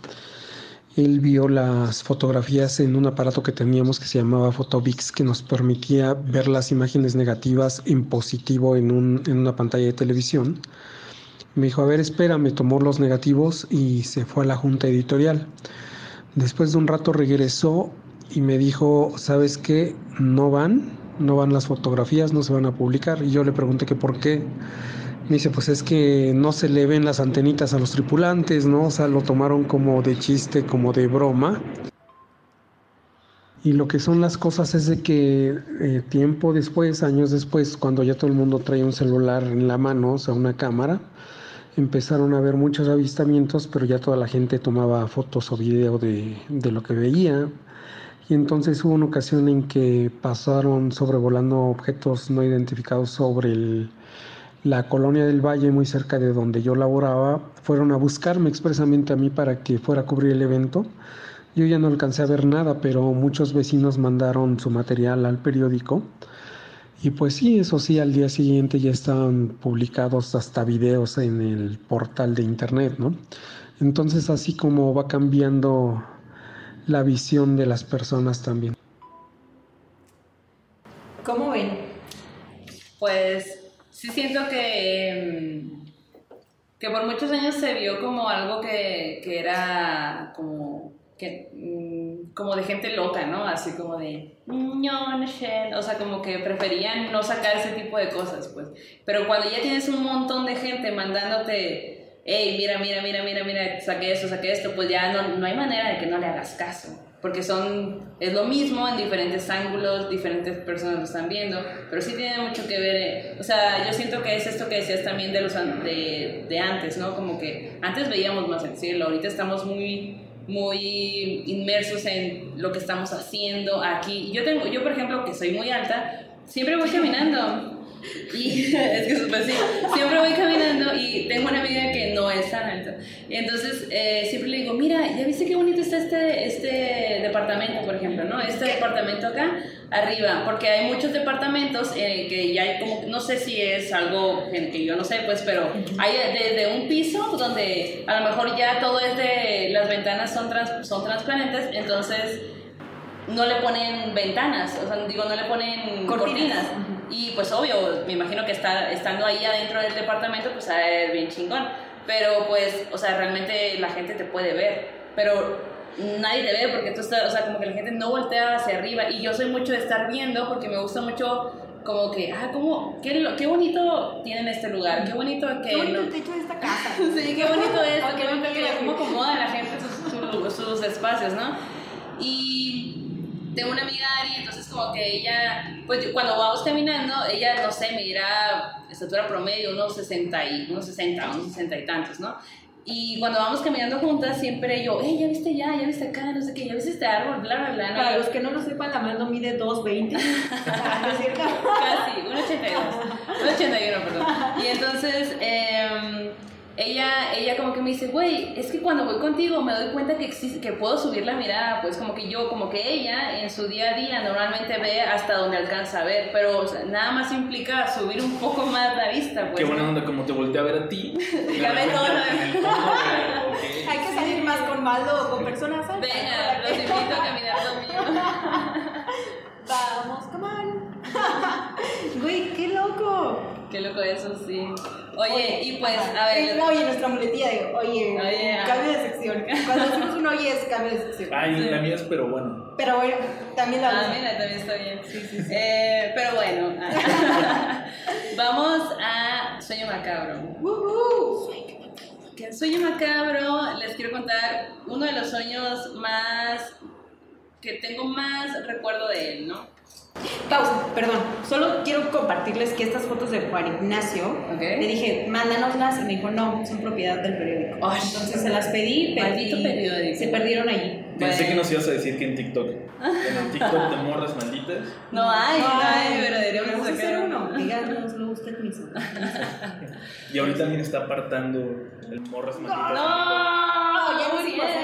Él vio las fotografías en un aparato que teníamos que se llamaba Photobix, que nos permitía ver las imágenes negativas en positivo en, en una pantalla de televisión. Me dijo, a ver, espera, me tomó los negativos y se fue a la junta editorial. Después de un rato regresó y me dijo, ¿sabes qué? No van, no van las fotografías, no se van a publicar. Y yo le pregunté que por qué. Me dice, pues es que no se le ven las antenitas a los tripulantes, ¿no? O sea, lo tomaron como de chiste, como de broma. Y lo que son las cosas es de que eh, tiempo después, años después, cuando ya todo el mundo trae un celular en la mano, o sea, una cámara, empezaron a haber muchos avistamientos, pero ya toda la gente tomaba fotos o video de, de lo que veía. Y entonces hubo una ocasión en que pasaron sobrevolando objetos no identificados sobre el, la colonia del Valle, muy cerca de donde yo laboraba, fueron a buscarme expresamente a mí para que fuera a cubrir el evento. Yo ya no alcancé a ver nada, pero muchos vecinos mandaron su material al periódico. Y pues sí, eso sí, al día siguiente ya estaban publicados hasta videos en el portal de internet, ¿no? Entonces así como va cambiando la visión de las personas también. ¿Cómo ven? Pues sí siento que, que por muchos años se vio como algo que, que era como, que, como de gente loca, ¿no? Así como de, no, no o sea, como que preferían no sacar ese tipo de cosas, pues. Pero cuando ya tienes un montón de gente mandándote, hey, mira, mira, mira, mira, mira, saqué esto, saqué esto, pues ya no, no hay manera de que no le hagas caso porque son, es lo mismo en diferentes ángulos, diferentes personas lo están viendo, pero sí tiene mucho que ver, eh, o sea, yo siento que es esto que decías también de, los, de, de antes, ¿no? Como que antes veíamos más el cielo, ahorita estamos muy, muy inmersos en lo que estamos haciendo aquí. Yo tengo, yo por ejemplo, que soy muy alta, siempre voy caminando. Y es que pues sí, siempre voy caminando y tengo una amiga que no es tan alta. Y entonces eh, siempre le digo, mira, ¿ya viste qué bonito está este, este departamento, por ejemplo, ¿no? Este departamento acá, arriba, porque hay muchos departamentos eh, que ya hay como, no sé si es algo que yo no sé, pues, pero hay desde un piso donde a lo mejor ya todo es de, las ventanas son, trans, son transparentes, entonces no le ponen ventanas, o sea, digo, no le ponen cortinas. cortinas. Y pues obvio, me imagino que está, estando ahí adentro del departamento, pues a ver bien chingón. Pero pues, o sea, realmente la gente te puede ver. Pero nadie te ve porque tú estás, o sea, como que la gente no voltea hacia arriba. Y yo soy mucho de estar viendo porque me gusta mucho como que, ah, como, qué, qué bonito tienen este lugar, qué bonito que... Qué bonito el techo de esta casa. sí, qué bonito es, qué bonito que cómo acomoda la gente sus, sus, sus espacios, ¿no? Y tengo una amiga Ari, entonces como que ella, pues cuando vamos caminando, ella, no sé, me dirá estatura promedio, unos 60 y, unos 60, unos 60 y tantos, ¿no? Y cuando vamos caminando juntas, siempre yo, hey, ya viste ya, ya viste acá, no sé qué, ya viste este árbol, bla, bla, bla. ¿no? Para los que no lo sepan, la mano mide 2,20. Casi, 1,82. 1,81, perdón. Y entonces, eh, ella, ella como que me dice, güey, es que cuando voy contigo me doy cuenta que, existe, que puedo subir la mirada, pues como que yo, como que ella en su día a día normalmente ve hasta donde alcanza a ver, pero o sea, nada más implica subir un poco más la vista, pues. Qué buena onda, como te volteé a ver a ti. ya ve todo Hay que salir más con Maldo o con personas altas. Venga, los invito a caminar conmigo. Vamos, come on. Güey, qué loco. Qué loco eso, sí. Oye, y pues, a ver. oye, nuestra muletilla de, oye, oye cambio de sección. Cuando decimos un oye es cambio de sección. Ay, la mía es pero bueno. Pero bueno, también la Ah, mira, también está bien. Sí, sí, sí. Eh, pero bueno. Vamos a Sueño Macabro. Uh Que en Sueño Macabro les quiero contar uno de los sueños más. que tengo más recuerdo de él, ¿no? Pausa, perdón. Solo quiero compartirles que estas fotos de Juan Ignacio, le dije, mándanoslas, y me dijo, no, son propiedad del periódico. Entonces se las pedí, periódico. se perdieron allí. Pensé Bueno. que nos ibas a decir que en TikTok. En el TikTok de morras malditas. No hay, no hay, pero deberíamos Vamos a hacer uno. Díganoslo usted mismo. Y ahorita alguien está apartando el morras malditas. No,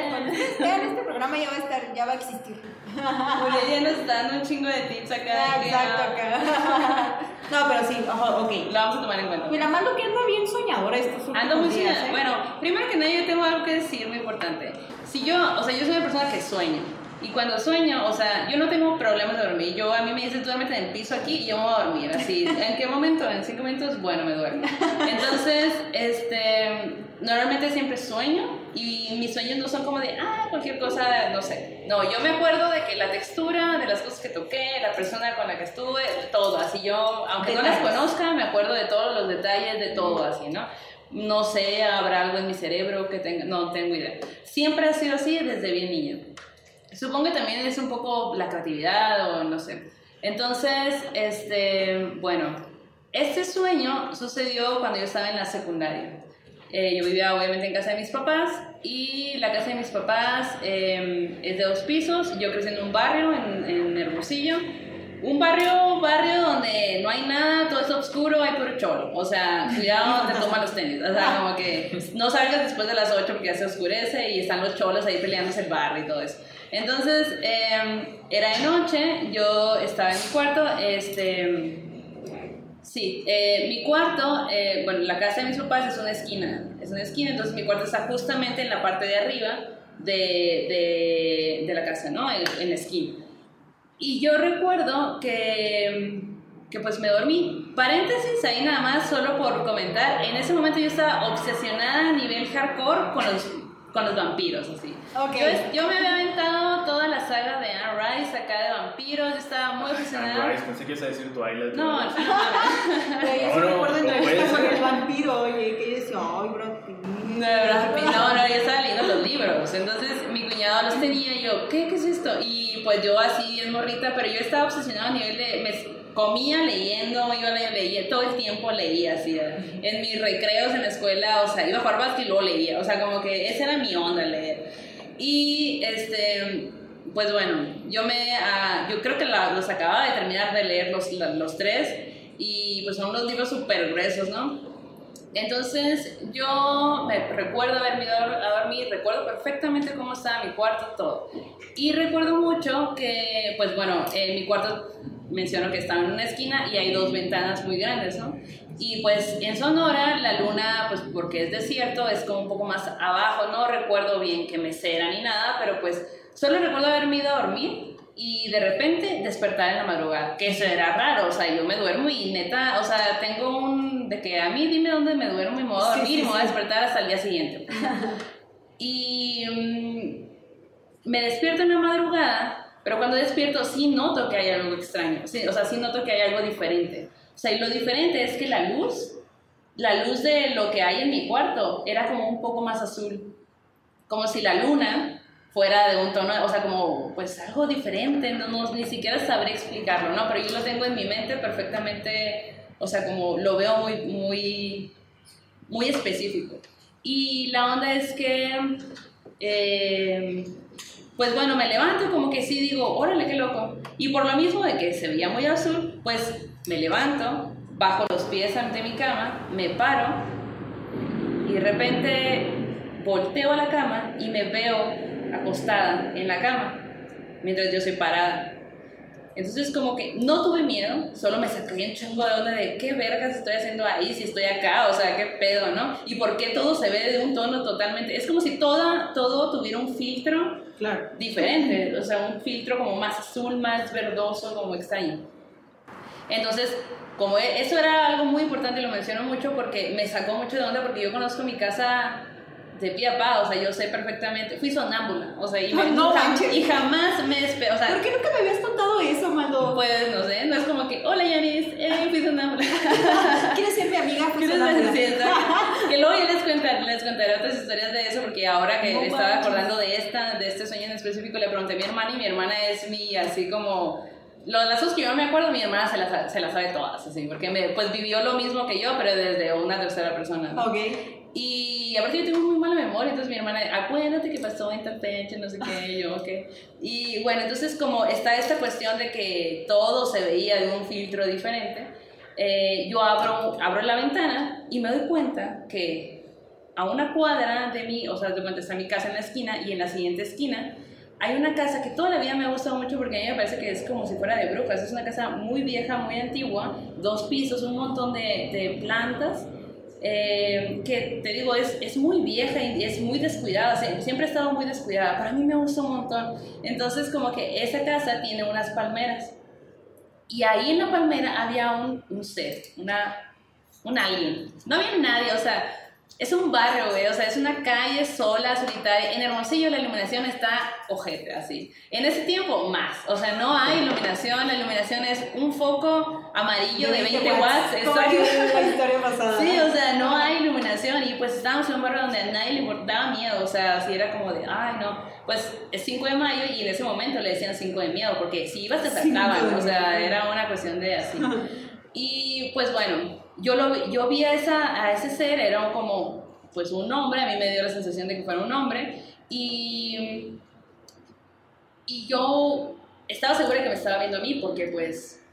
Cuando ustedes vean este programa ya va a estar, ya va a existir. Julia ya nos está dando un chingo de tips acá. Ah, Exacto, acá. No, pero sí, ojo, ok. Lo vamos a tomar en cuenta. Mira, Mando que anda bien soñadora estos últimos Ando muy días. ¿eh? Bueno, primero que nada yo tengo algo que decir muy importante. Si yo, o sea, yo soy una persona que sueña. Y cuando sueño, o sea, yo no tengo problemas de dormir. Yo, a mí me dicen, duérmete en el piso aquí y yo me voy a dormir. Así, ¿en qué momento? En cinco minutos, bueno, me duermo. Entonces, este, normalmente siempre sueño y mis sueños no son como de, ah, cualquier cosa, no sé. No, yo me acuerdo de que la textura, de las cosas que toqué, la persona con la que estuve, todo. Así yo, aunque no las Detalles. conozca, me acuerdo de todos los detalles, de todo así, ¿no? No sé, habrá algo en mi cerebro que tenga, no tengo idea. Siempre ha sido así desde bien niña. Supongo que también es un poco la creatividad o no sé. Entonces, este, bueno, este sueño sucedió cuando yo estaba en la secundaria. Eh, yo vivía obviamente en casa de mis papás y la casa de mis papás eh, es de dos pisos. Yo crecí en un barrio, en, en Hermosillo. Un barrio, barrio donde no hay nada, todo es oscuro, hay puro cholo. O sea, cuidado, te toman los tenis. O sea, como que no salgas después de las 8 porque ya se oscurece y están los cholos ahí peleándose el barrio y todo eso. Entonces, eh, era de noche, yo estaba en mi cuarto, este... Sí, eh, mi cuarto, eh, bueno, la casa de mis papás es una esquina, es una esquina, entonces mi cuarto está justamente en la parte de arriba de, de, de la casa, ¿no? En, en la esquina. Y yo recuerdo que, que pues me dormí. Paréntesis ahí nada más, solo por comentar, en ese momento yo estaba obsesionada a nivel hardcore con los, con los vampiros, así. Ok. Yo, yo me había aventado toda la saga de Anne Rice acá de vampiros, yo estaba muy obsesionada. Sunrise, pensé que ibas a decir Twilight. No, no, no. Yo sí No, no, recuerdo no entrevista puede con el vampiro, oye, que yo decía, ay, Brad Pitt. No, Brad Pitt, no, no, yo estaba leyendo los libros. Entonces los tenía y yo, ¿qué, qué es esto? Y pues yo así bien morrita, pero yo estaba obsesionada a nivel de. Me comía leyendo, iba a leer, leía, todo el tiempo leía así. En mis recreos en la escuela, o sea, iba a jugar básquet y luego leía. O sea, como que esa era mi onda leer. Y este. Pues bueno, yo me. ah, yo creo que la- los acababa de terminar de leer los, la- los tres. Y pues son unos libros súper gruesos, ¿no? Entonces yo me recuerdo haber ido a dormir, recuerdo perfectamente cómo estaba mi cuarto, todo. Y recuerdo mucho que, pues bueno, en mi cuarto menciono que estaba en una esquina y hay dos ventanas muy grandes, ¿no? Y pues en Sonora la luna, pues porque es desierto, es como un poco más abajo, no recuerdo bien qué mesera ni nada, pero pues solo recuerdo haberme ido a dormir y de repente despertar en la madrugada, que eso era raro, o sea, yo me duermo y neta, o sea, tengo un, de que a mí dime dónde me duermo y me voy a Sí, dormir sí, y me voy a sí. despertar hasta el día siguiente. y mm, me despierto en la madrugada, pero cuando despierto sí noto que hay algo extraño, sí, o sea, sí noto que hay algo diferente. O sea, y lo diferente es que la luz, la luz de lo que hay en mi cuarto era como un poco más azul, como si la luna fuera de un tono, o sea, como pues algo diferente, no, no, ni siquiera sabré explicarlo, ¿no? Pero yo lo tengo en mi mente perfectamente, o sea, como lo veo muy, muy, muy específico. Y la onda es que, eh, pues bueno, me levanto como que sí digo, órale, qué loco. Y por lo mismo de que se veía muy azul, pues me levanto, bajo los pies ante mi cama, me paro y de repente volteo a la cama y me veo acostada en la cama mientras yo estoy parada. Entonces como que no tuve miedo, solo me saqué un chingo de onda de qué vergas estoy haciendo ahí si estoy acá, o sea, qué pedo, ¿no? Y por qué todo se ve de un tono totalmente, es como si toda, todo tuviera un filtro Claro. diferente, o sea, un filtro como más azul, más verdoso, como extraño. Entonces, como e- eso era algo muy importante, lo menciono mucho porque me sacó mucho de onda porque yo conozco mi casa de pie a pa, o sea, yo sé perfectamente, fui sonámbula, o sea, y, me- No jam- manches. y jamás me despego, o sea, ¿Por qué nunca me habías contado eso, Mando? pues no sé, no es como que, hola Yanis, eh, fui sonámbula. ¿Quieres ser mi amiga? ¿Quieres sonámbula. Que luego ya les contaré, les contaré otras historias de eso, porque ahora que No estaba manches. acordando de esta, de este sueño en específico, le pregunté a mi hermana y mi hermana es mi, así como, lo, las cosas que yo me acuerdo, mi hermana se las, se las sabe todas, así, porque me, pues vivió lo mismo que yo, pero desde una tercera persona. ¿no? Ok. Y aparte yo tengo muy mala memoria, entonces mi hermana, acuérdate que pasó en tal fecha, no sé qué, yo, ok. Y bueno, entonces como está esta cuestión de que todo se veía de un filtro diferente, eh, yo abro, abro la ventana y me doy cuenta que a una cuadra de mí, o sea, de cuenta está mi casa en la esquina y en la siguiente esquina hay una casa que toda la vida me ha gustado mucho porque a mí me parece que es como si fuera de brujas. Es una casa muy vieja, muy antigua, dos pisos, un montón de, de plantas. Eh, que te digo, es, es muy vieja y es muy descuidada, sie- siempre ha estado muy descuidada, para mí me gusta un montón. Entonces como que esa casa tiene unas palmeras y ahí en la palmera había un, un ser, una, un alien. No había nadie, o sea, es un barrio, güey, o sea, es una calle sola, solitaria. En Hermosillo la iluminación está ojete, así. En ese tiempo, más. O sea, no hay iluminación, la iluminación es un foco amarillo de 20 watts. En la historia pasada. Sí, o sea, no hay iluminación y pues estábamos en un barrio donde a nadie le importaba miedo, o sea, si era como de, ay, no, pues es 5 de mayo y en ese momento le decían 5 de miedo, porque si ibas te sacaban, o sea, era una cuestión de así. Y pues bueno, yo, lo, yo vi a, esa, a ese ser, era como pues un hombre, a mí me dio la sensación de que fuera un hombre y, y yo estaba segura que me estaba viendo a mí porque pues,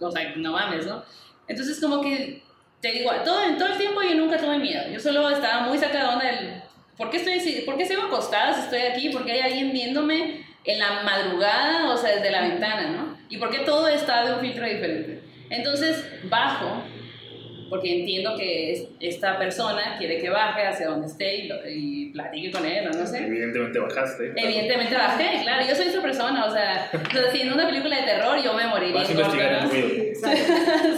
o sea, no mames, ¿no? Entonces como que, te digo, todo, todo el tiempo yo nunca tuve miedo, yo solo estaba muy sacada onda del, ¿por qué, estoy, ¿por qué sigo acostada si estoy aquí? ¿Por qué hay alguien viéndome en la madrugada, o sea, desde la ventana, ¿no? ¿Y por qué todo está de un filtro diferente? Entonces bajo, porque entiendo que es- esta persona quiere que baje hacia donde esté y, lo- y platique con él, o no sé. Evidentemente bajaste. Evidentemente bajé, claro, yo soy esa persona, o sea, o sea, si en una película de terror yo me moriría. Vas a investigar el ruido. Exacto.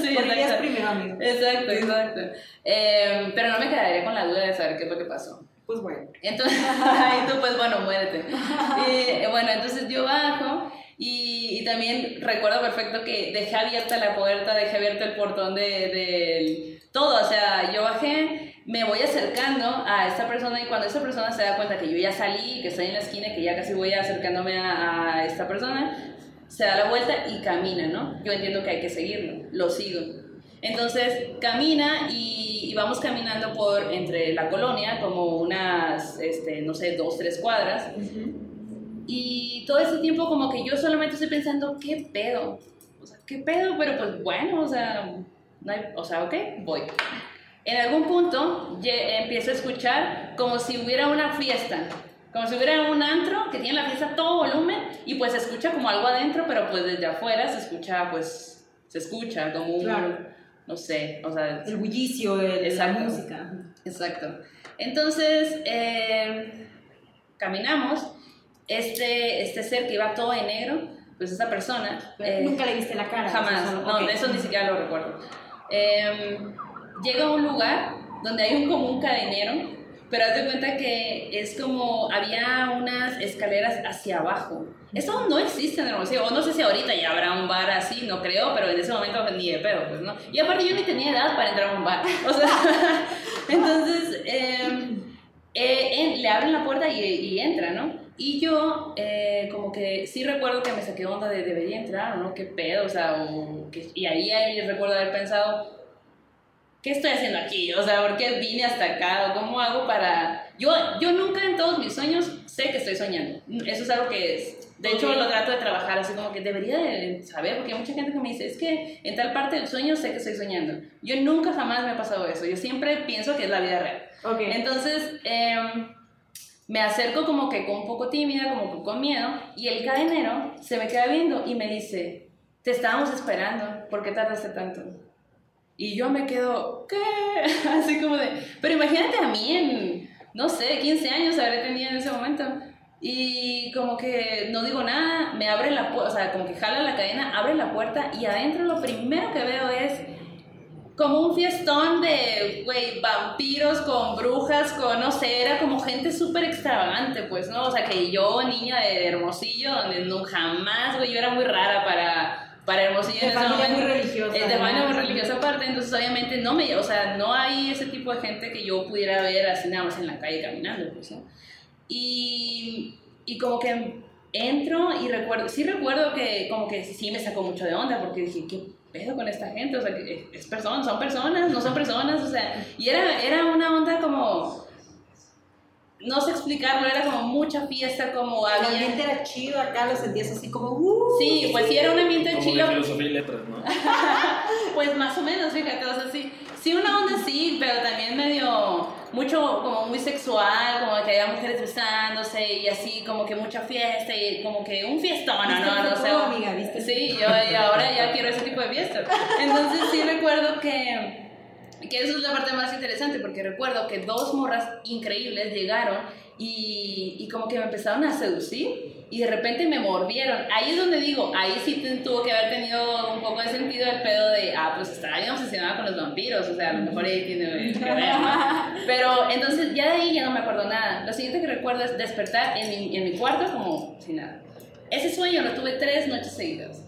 sí, exacto. primero, amigo. Exacto, exacto. Eh, pero no me quedaría con la duda de saber qué es lo que pasó. Pues bueno. Entonces, y tú pues bueno, muérete. Y, bueno, entonces yo bajo y, y también recuerdo perfecto que dejé abierta la puerta, dejé abierto el portón de, del todo, o sea, yo bajé, me voy acercando a esta persona y cuando esta persona se da cuenta que yo ya salí, que estoy en la esquina, que ya casi voy acercándome a, a esta persona, se da la vuelta y camina, ¿no? Yo entiendo que hay que seguirlo, lo sigo. Entonces camina y, y vamos caminando por entre la colonia, como unas, este, no sé, dos, tres cuadras. Y todo ese tiempo como que yo solamente estoy pensando, ¿qué pedo? O sea, ¿qué pedo? Pero pues bueno, o sea, no hay- o sea, ok, voy. En algún punto empiezo a escuchar como si hubiera una fiesta, como si hubiera un antro que tiene la fiesta a todo volumen y pues se escucha como algo adentro, pero pues desde afuera se escucha, pues, se escucha como un, Claro. no sé, o sea, El bullicio de, la música. Exacto. Entonces, eh, caminamos. Este, este ser que iba todo de negro, pues esa persona. eh, Nunca le viste la cara. jamás. No, ok. de eso ni siquiera lo recuerdo. Eh, llega a un lugar donde hay un, como un cadenero, pero haz de cuenta que es como había unas escaleras hacia abajo. Eso no existe en Hermosillo, o no sé si ahorita ya habrá un bar así, no creo, pero en ese momento ni de pedo, pues no. Y aparte yo ni tenía edad para entrar a un bar. O sea, entonces eh, eh, en- le abren la puerta y, y entra, ¿no? Y yo, eh, como que sí recuerdo que me saqué onda de debería entrar o no, qué pedo, o sea, o que- y ahí, ahí recuerdo haber pensado, ¿qué estoy haciendo aquí? O sea, ¿por qué vine hasta acá? ¿O cómo hago para...? Yo, yo nunca en todos mis sueños sé que estoy soñando. Eso es algo que, es- de hecho, Ok. lo trato de trabajar así como que debería de saber, porque hay mucha gente que me dice, es que en tal parte del sueño sé que estoy soñando. Yo nunca jamás me ha pasado eso. Yo siempre pienso que es la vida real. Ok. Entonces, em, me acerco como que con un poco tímida, como con miedo, y el cadenero se me queda viendo y me dice, te estábamos esperando, ¿por qué tardaste tanto? Y yo me quedo, ¿qué? Así como de, pero imagínate a mí en, no sé, 15 años habré tenido en ese momento. Y como que no digo nada, me abre la puerta, o sea, como que jala la cadena, abre la puerta y adentro lo primero que veo es como un fiestón de, güey, vampiros con brujas, con, no sé, era como gente súper extravagante, pues, ¿no? O sea, que yo, niña de Hermosillo, donde no jamás, güey, yo era muy rara para, para Hermosillo De en ese momento. muy religiosa. Eh, de familia muy religiosa aparte, entonces obviamente no me, o sea, no hay ese tipo de gente que yo pudiera ver así nada más en la calle caminando, pues, ¿no? Y, y como que entro y recuerdo, sí recuerdo que como que sí me sacó mucho de onda porque dije, ¿qué pedo con esta gente? O sea, que es persona, son personas, no son personas, o sea, y era, era una onda como no sé explicarlo, era como mucha fiesta, como El había... ambiente era chido, acá lo sentías así como... Uh, Sí, pues sí, era un ambiente Como chido. filosofía y letras, ¿no? Pues más o menos, fíjate, o sea, sí, sí una onda sí, pero también medio, mucho, como muy sexual, como que había mujeres besándose y así, como que mucha fiesta y como que un fiestón, ¿Viste ¿no? el No sé. amiga? ¿Viste Sí, yo y ahora ya quiero ese tipo de fiestas. Entonces sí recuerdo que, que eso es la parte más interesante, porque recuerdo que dos morras increíbles llegaron y, y como que me empezaron a seducir y de repente me mordieron. Ahí es donde digo, ahí sí tuvo que haber tenido un poco de sentido el pedo de, ah, pues estaba bien obsesionada con los vampiros, o sea, a lo mejor ahí tiene que ver, ¿no? Pero entonces ya de ahí ya no me acuerdo nada. Lo siguiente que recuerdo es despertar en mi, en mi cuarto como sin nada. Ese sueño lo tuve tres noches seguidas.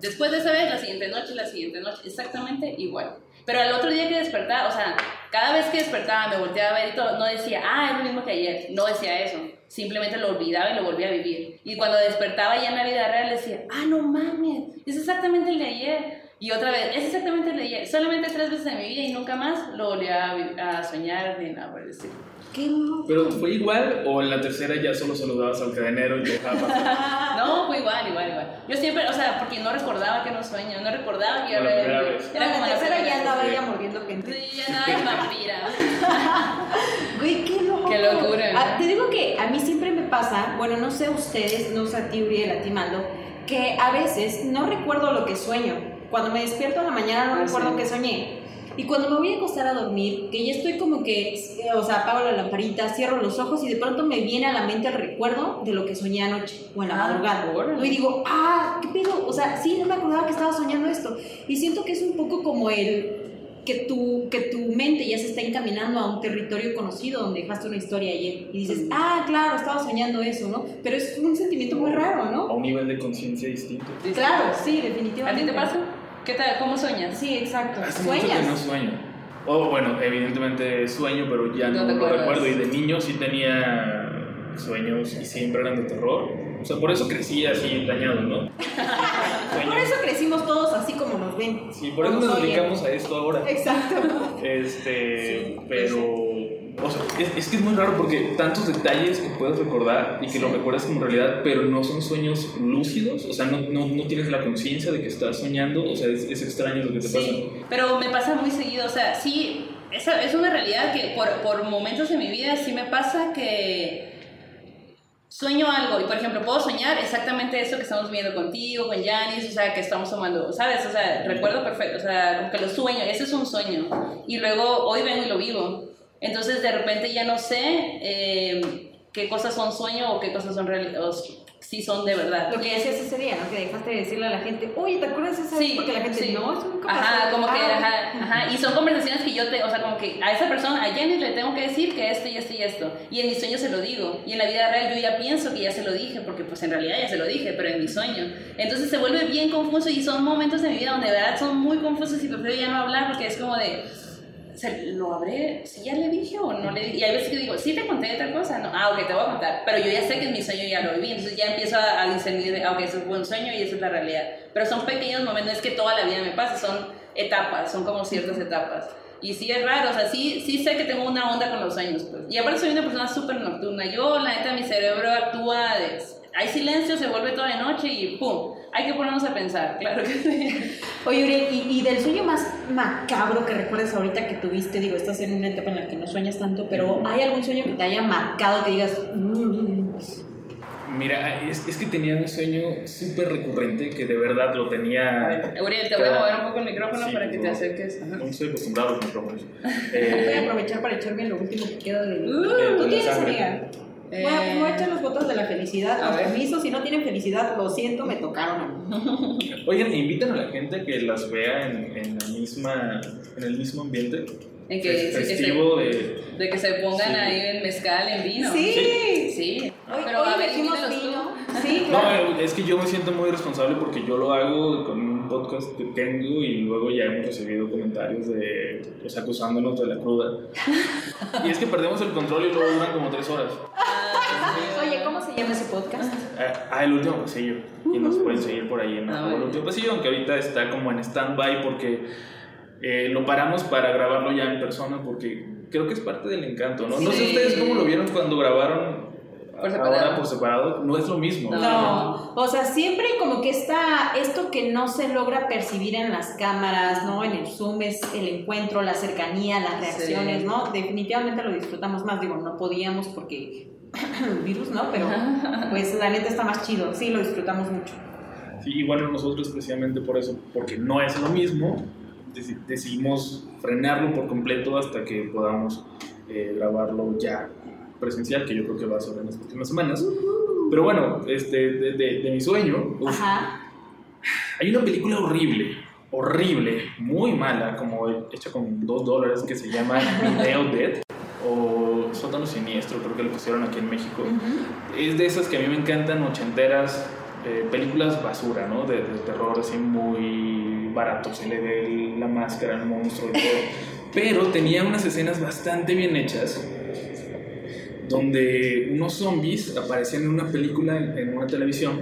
Después de esa vez, la siguiente noche, la siguiente noche, exactamente igual. Pero al otro día que despertaba, o sea, cada vez que despertaba me volteaba a ver y todo, no decía, ah, es lo mismo que ayer, no decía eso. Simplemente lo olvidaba y lo volvía a vivir. Y cuando despertaba ya en la vida real decía, ah, no mames, es exactamente el de ayer. Y otra vez, es exactamente el de ayer. Solamente tres veces en mi vida y nunca más lo volví a, a soñar ni nada por estilo. Qué. Pero fue igual o en la tercera ya solo saludabas al cadenero y te dejaba pasar. No, fue igual, igual, igual. Yo siempre, o sea, porque no recordaba que era un sueño, no recordaba que Como la era primera vez. Era como la tercera ya andaba ella mordiendo gente. Sí, ya nada de vampira. Güey, qué loco. Qué locura, ¿no? Ah, te digo que a mí siempre me pasa, bueno, no sé ustedes, no sé a ti, Uriel, a ti, Maldo, que a veces no recuerdo lo que sueño. Cuando me despierto en la mañana no Ah, recuerdo sí. qué soñé. Y cuando me voy a acostar a dormir, que ya estoy como que, o sea, apago la lamparita, cierro los ojos y de pronto me viene a la mente el recuerdo de lo que soñé anoche o en la Ah, madrugada. órale. Y digo, ah, ¿qué pedo? O sea, sí, no me acordaba que estaba soñando esto. Y siento que es un poco como el que tu, que tu mente ya se está encaminando a un territorio conocido donde dejaste una historia ayer y dices, ah, claro, estaba soñando eso, ¿no? Pero es un sentimiento muy raro, a ¿no? un nivel de conciencia distinto. Claro, sí, ¿A definitivamente. ti te pasa? ¿Qué tal? ¿Cómo sueñas? Sí, exacto. Hace mucho que no Sueñas. sueño. O bueno, evidentemente sueño, pero ya No lo recuerdo. Y de niño sí tenía sueños y siempre eran de terror. O sea, por eso crecí así dañado, ¿no? Por eso crecimos todos así como nos ven. Sí, por eso nos dedicamos a esto ahora. Exacto. Este, Sí, pero. O sea, es, es que es muy raro porque tantos detalles que puedes recordar y que lo recuerdas como realidad, pero no son sueños lúcidos, o sea, no, no, no tienes la conciencia de que estás soñando, o sea, es, es extraño lo que te Sí, pero me pasa muy seguido, o sea, sí, esa es una realidad que por, por momentos en mi vida sí me pasa que sueño algo. Y por ejemplo puedo soñar exactamente eso que estamos viendo contigo, con Janis, o sea, que estamos tomando, ¿sabes? O sea, recuerdo perfecto, o sea, como que lo sueño, ese es un sueño. Y luego hoy vengo y lo vivo. Entonces de repente ya no sé eh, qué cosas son sueño o qué cosas son real, o si son de verdad. Lo que decías ese día, ¿no? Que dejaste de decirle a la gente, oye, ¿te acuerdas de esa vez? Sí, Porque la gente, sí. no, eso nunca pasó. Ajá, como que, Ah, ajá, ajá, y son conversaciones que yo te, o sea, como que a esa persona, a Jenny le tengo que decir que esto y esto y esto, y en mi sueño se lo digo, y en la vida real yo ya pienso que ya se lo dije, porque pues en realidad ya se lo dije, pero en mi sueño. Entonces se vuelve bien confuso y son momentos de mi vida donde de verdad son muy confusos y prefiero ya no hablar porque es como de, ¿se ¿lo habré, si ya le dije o no le dije? Y hay veces que digo, sí te conté de tal cosa, no, ah, ok, te voy a contar, pero yo ya sé que en mi sueño ya lo viví, entonces ya empiezo a, a discernir de, ah, ok, eso fue un sueño y esa es la realidad. Pero son pequeños momentos, es que toda la vida me pase, son etapas, son como ciertas etapas. Y sí es raro, o sea, sí, sí sé que tengo una onda con los sueños, pues. Y aparte soy una persona súper nocturna. Yo, la neta, mi cerebro actúa de... Hay silencio, se vuelve toda de noche y ¡pum! Hay que ponernos a pensar, claro que sí. Oye, Uriel, y, y del sueño más macabro que recuerdes ahorita que tuviste, digo, estás en una etapa en la que no sueñas tanto, pero ¿hay algún sueño que te haya marcado que digas, "Mm, Mira, es, es que tenía un sueño súper recurrente que de verdad lo tenía. Uriel, te voy a mover un poco el micrófono Sí, para que te acerques. Ajá. No estoy acostumbrado a los micrófonos. voy a Eh, aprovechar para echarme lo último que queda de... Uh, ¿Tú de tienes, amiga? Eh, Voy a, voy a echar los votos de la felicidad, a con ver. permiso, si no tienen felicidad, lo siento, me tocaron a mí. Oigan, invitan a la gente que las vea en, en la misma, en el mismo ambiente En que, fes- sí, que se, festivo de... de que se pongan Sí. ahí en mezcal, en vino. Sí. Sí. Hoy, Pero hoy a ver, invítalos tú. vino. Sí, No, claro. eh, es que yo me siento muy responsable porque yo lo hago con un podcast que tengo y luego ya hemos recibido comentarios de, o sea, acusándonos de la cruda. Y es que perdemos el control y luego duran como tres horas. Ah, Oye, ¿cómo se llama ese podcast? Ah, el último pasillo. Y nos pueden seguir por ahí en Ah, el último pasillo, aunque ahorita está como en stand-by porque eh, lo paramos para grabarlo ya en persona porque creo que es parte del encanto, ¿no? No sé ustedes cómo lo vieron cuando grabaron Por separado. ahora por separado. No es lo mismo. No, o sea, siempre como que está esto que no se logra percibir en las cámaras, ¿no? En el Zoom es el encuentro, la cercanía, las reacciones, Sí. ¿no? Definitivamente lo disfrutamos más, digo, no podíamos porque virus, ¿no? Pero pues la neta está más chido, sí, lo disfrutamos mucho. Sí, bueno, nosotros precisamente por eso, porque no es lo mismo, deci- decidimos frenarlo por completo hasta que podamos eh, grabarlo ya presencial, que yo creo que va a ser en las próximas semanas. Pero bueno, este, de, de- de mi sueño, uf, Ajá. hay una película horrible, horrible, muy mala, como hecha con dos dólares, que se llama Video Dead o Sótano Siniestro, creo que lo pusieron aquí en México. Es de esas que a mí me encantan, ochenteras, eh, películas basura, ¿no? De, de terror así muy barato, se le ve la máscara al monstruo y todo. Pero tenía unas escenas bastante bien hechas, donde unos zombies aparecían en una película, en, una televisión,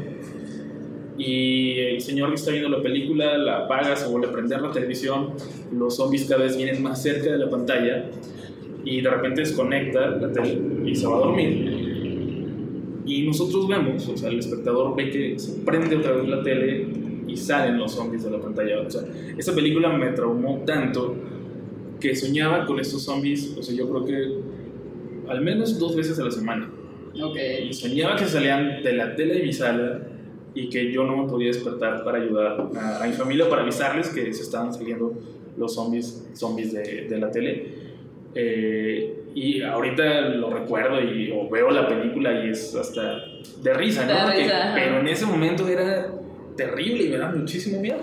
y el señor que está viendo la película la apaga, se vuelve a prender la televisión, los zombies cada vez vienen más cerca de la pantalla, y de repente desconecta la tele y se va a dormir. Y nosotros vemos, o sea, el espectador ve que se prende otra vez la tele y salen los zombies de la pantalla. O sea, esa película me traumó tanto que soñaba con estos zombies, o sea, yo creo que al menos dos veces a la semana. Ok. Y soñaba que salían de la tele de mi sala y que yo no me podía despertar para ayudar a, a mi familia, para avisarles que se estaban saliendo los zombies, zombies de, de la tele. Eh, y ahorita lo recuerdo y o veo la película y es hasta de risa, ¿no? Porque- risa, pero en ese momento era terrible y me da muchísimo miedo.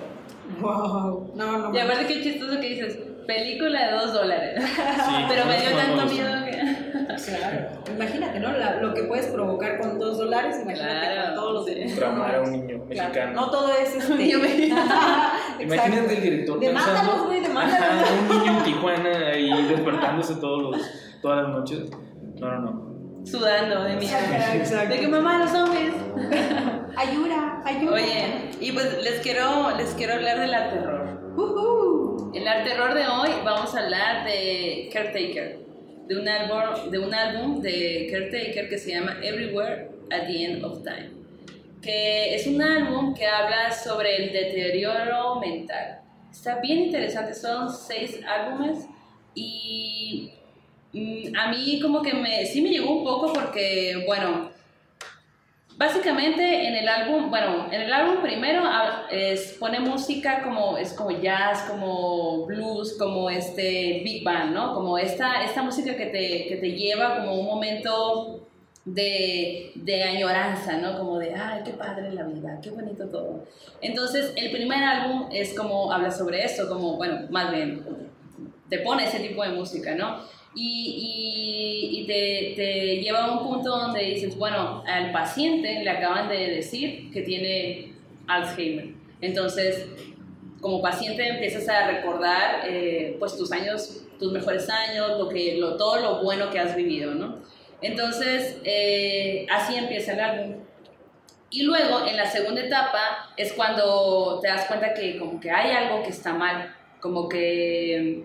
Wow. No, no. Y aparte qué chistoso que dices, película de dos dólares. Sí, Pero me dio tanto miedo que... Claro. Imagínate, ¿no? La- lo que puedes provocar con dos dólares, imagínate Claro, con todos los. Tramar a un niño Claro, mexicano. No todo es este. Yo me- Imagínate el director Demándalos, güey, demándalos. Un niño en Tijuana ahí despertándose todos los, todas las noches. No, no, no. Sudando de miedo. Exacto. De que mamá, los zombies. Ayuda, ayuda. Oye, y pues les quiero, les quiero hablar del art terror. En el art terror de hoy vamos a hablar de Caretaker, de un álbum, de un álbum de Caretaker que se llama Everywhere at the End of Time, que es un álbum que habla sobre el deterioro mental. Está bien interesante, son seis álbumes y mm, a mí como que me, sí me llegó un poco porque, bueno, Básicamente en el álbum, bueno, en el álbum primero ah, es, pone música como, es como jazz, como blues, como este big band, ¿no? Como esta, esta música que te, que te lleva como un momento de, de añoranza, ¿no? Como de, ay, qué padre la vida, qué bonito todo. Entonces, el primer álbum es como, habla sobre eso, como, bueno, más bien, te pone ese tipo de música, ¿no? Y, y, y te, te lleva a un punto donde dices, bueno, al paciente le acaban de decir que tiene Alzheimer. Entonces, como paciente empiezas a recordar eh, pues tus años, tus mejores años, lo que, lo, todo lo bueno que has vivido, ¿no? Entonces, eh, así empieza el álbum. Y luego, en la segunda etapa, es cuando te das cuenta que como que hay algo que está mal, como que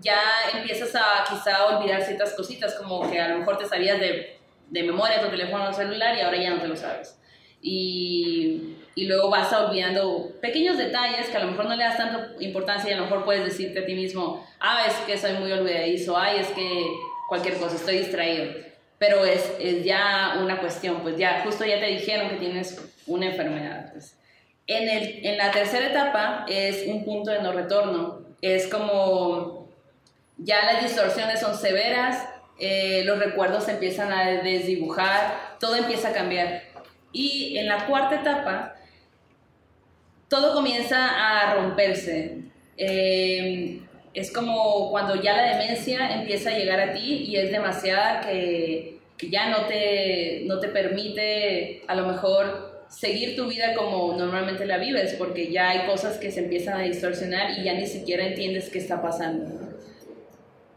ya empiezas a quizá olvidar ciertas cositas, como que a lo mejor te sabías de, de memoria tu teléfono celular y ahora ya no te lo sabes. Y, y luego vas olvidando pequeños detalles que a lo mejor no le das tanta importancia y a lo mejor puedes decirte a ti mismo, ah, es que soy muy olvidadizo, ay, es que cualquier cosa, estoy distraído. Pero es, es ya una cuestión, pues ya, justo ya te dijeron que tienes una enfermedad. Pues. En, el, en la tercera etapa es un punto de no retorno. Es como ya las distorsiones son severas, eh, los recuerdos se empiezan a desdibujar, todo empieza a cambiar. Y en la cuarta etapa, todo comienza a romperse. Eh, es como cuando ya la demencia empieza a llegar a ti y es demasiada que, que ya no te, no te permite a lo mejor seguir tu vida como normalmente la vives, porque ya hay cosas que se empiezan a distorsionar y ya ni siquiera entiendes qué está pasando.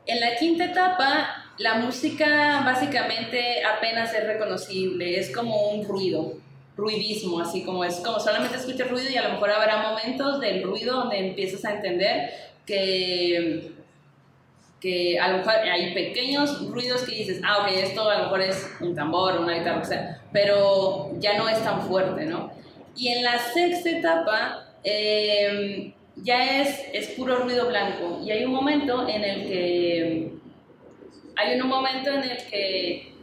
En la quinta etapa la música básicamente apenas es reconocible, es como un ruido, ruidismo, así como es como solamente escuchas ruido y a lo mejor habrá momentos del ruido donde empiezas a entender que que a lo mejor hay pequeños ruidos que dices, ah, ok, esto a lo mejor es un tambor, una guitarra, o sea, pero ya no es tan fuerte, ¿no? Y en la sexta etapa em, ya es, es puro ruido blanco y hay un momento en el que hay un momento en el que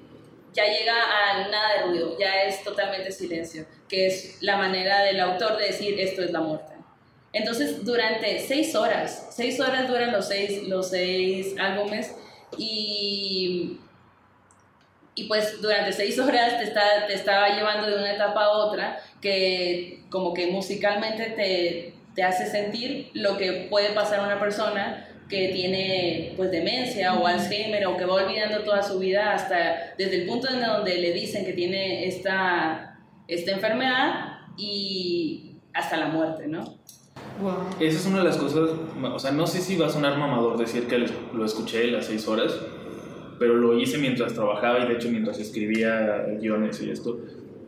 ya llega a nada de ruido, ya es totalmente silencio, que es la manera del autor de decir esto es la muerte. Entonces, durante seis horas, seis horas duran los seis, los seis álbumes y, y pues durante seis horas te, está, te estaba llevando de una etapa a otra que como que musicalmente te, te hace sentir lo que puede pasar a una persona que tiene pues demencia o Alzheimer o que va olvidando toda su vida hasta desde el punto en donde le dicen que tiene esta, esta enfermedad y hasta la muerte, ¿no? Wow. Esa es una de las cosas, o sea, no sé si va a sonar mamador decir que lo escuché las seis horas, pero lo hice mientras trabajaba y de hecho mientras escribía guiones y esto.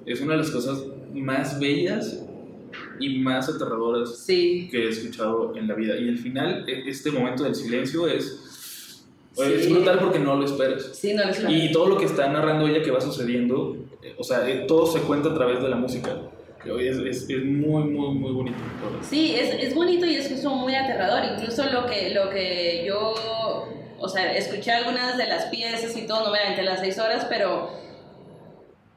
Es una de las cosas más bellas y más aterradoras que he escuchado en la vida. Y al final, e, este momento del silencio es, es brutal porque no lo esperas. Sí, no lo Y todo lo que está narrando ella que va sucediendo, eh, o sea, eh, todo se cuenta a través de la música. Es, es, es, muy, muy, muy bonito. Sí, es, es bonito y es muy aterrador. Incluso lo que, lo que yo, o sea, escuché algunas de las piezas y todo, no me aventé las seis horas, pero,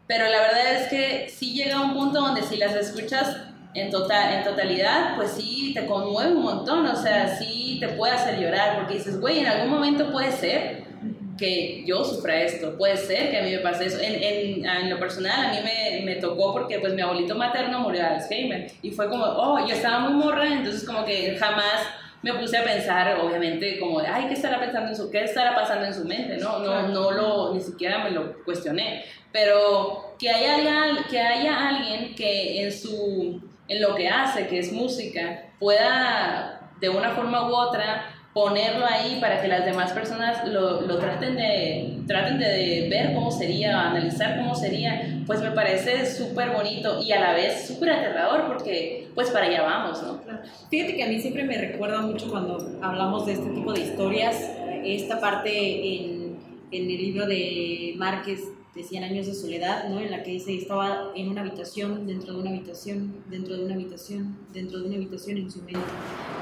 pero la verdad es que sí llega a un punto donde si las escuchas en, total, en totalidad, pues sí te conmueve un montón, o sea, sí te puede hacer llorar, porque dices, güey, en algún momento puede ser que yo sufra esto, puede ser que a mí me pase eso. En, en, en lo personal, a mí me, me, tocó porque pues mi abuelito materno murió de Alzheimer y fue como, oh, yo estaba muy morra, entonces como que jamás me puse a pensar, obviamente, como, ay, ¿qué estará pensando en su, qué estará pasando en su mente? No, no, no lo, ni siquiera me lo cuestioné, pero que haya, que haya alguien que en su en lo que hace, que es música, pueda de una forma u otra ponerlo ahí para que las demás personas lo, lo traten, de, traten de ver cómo sería, analizar cómo sería, pues me parece súper bonito y a la vez súper aterrador porque pues para allá vamos, ¿no? Fíjate que a mí siempre me recuerda mucho cuando hablamos de este tipo de historias, esta parte en, en el libro de Márquez de 100 años de soledad, ¿no? En la que dice, estaba en una habitación, dentro de una habitación, dentro de una habitación, dentro de una habitación en su mente,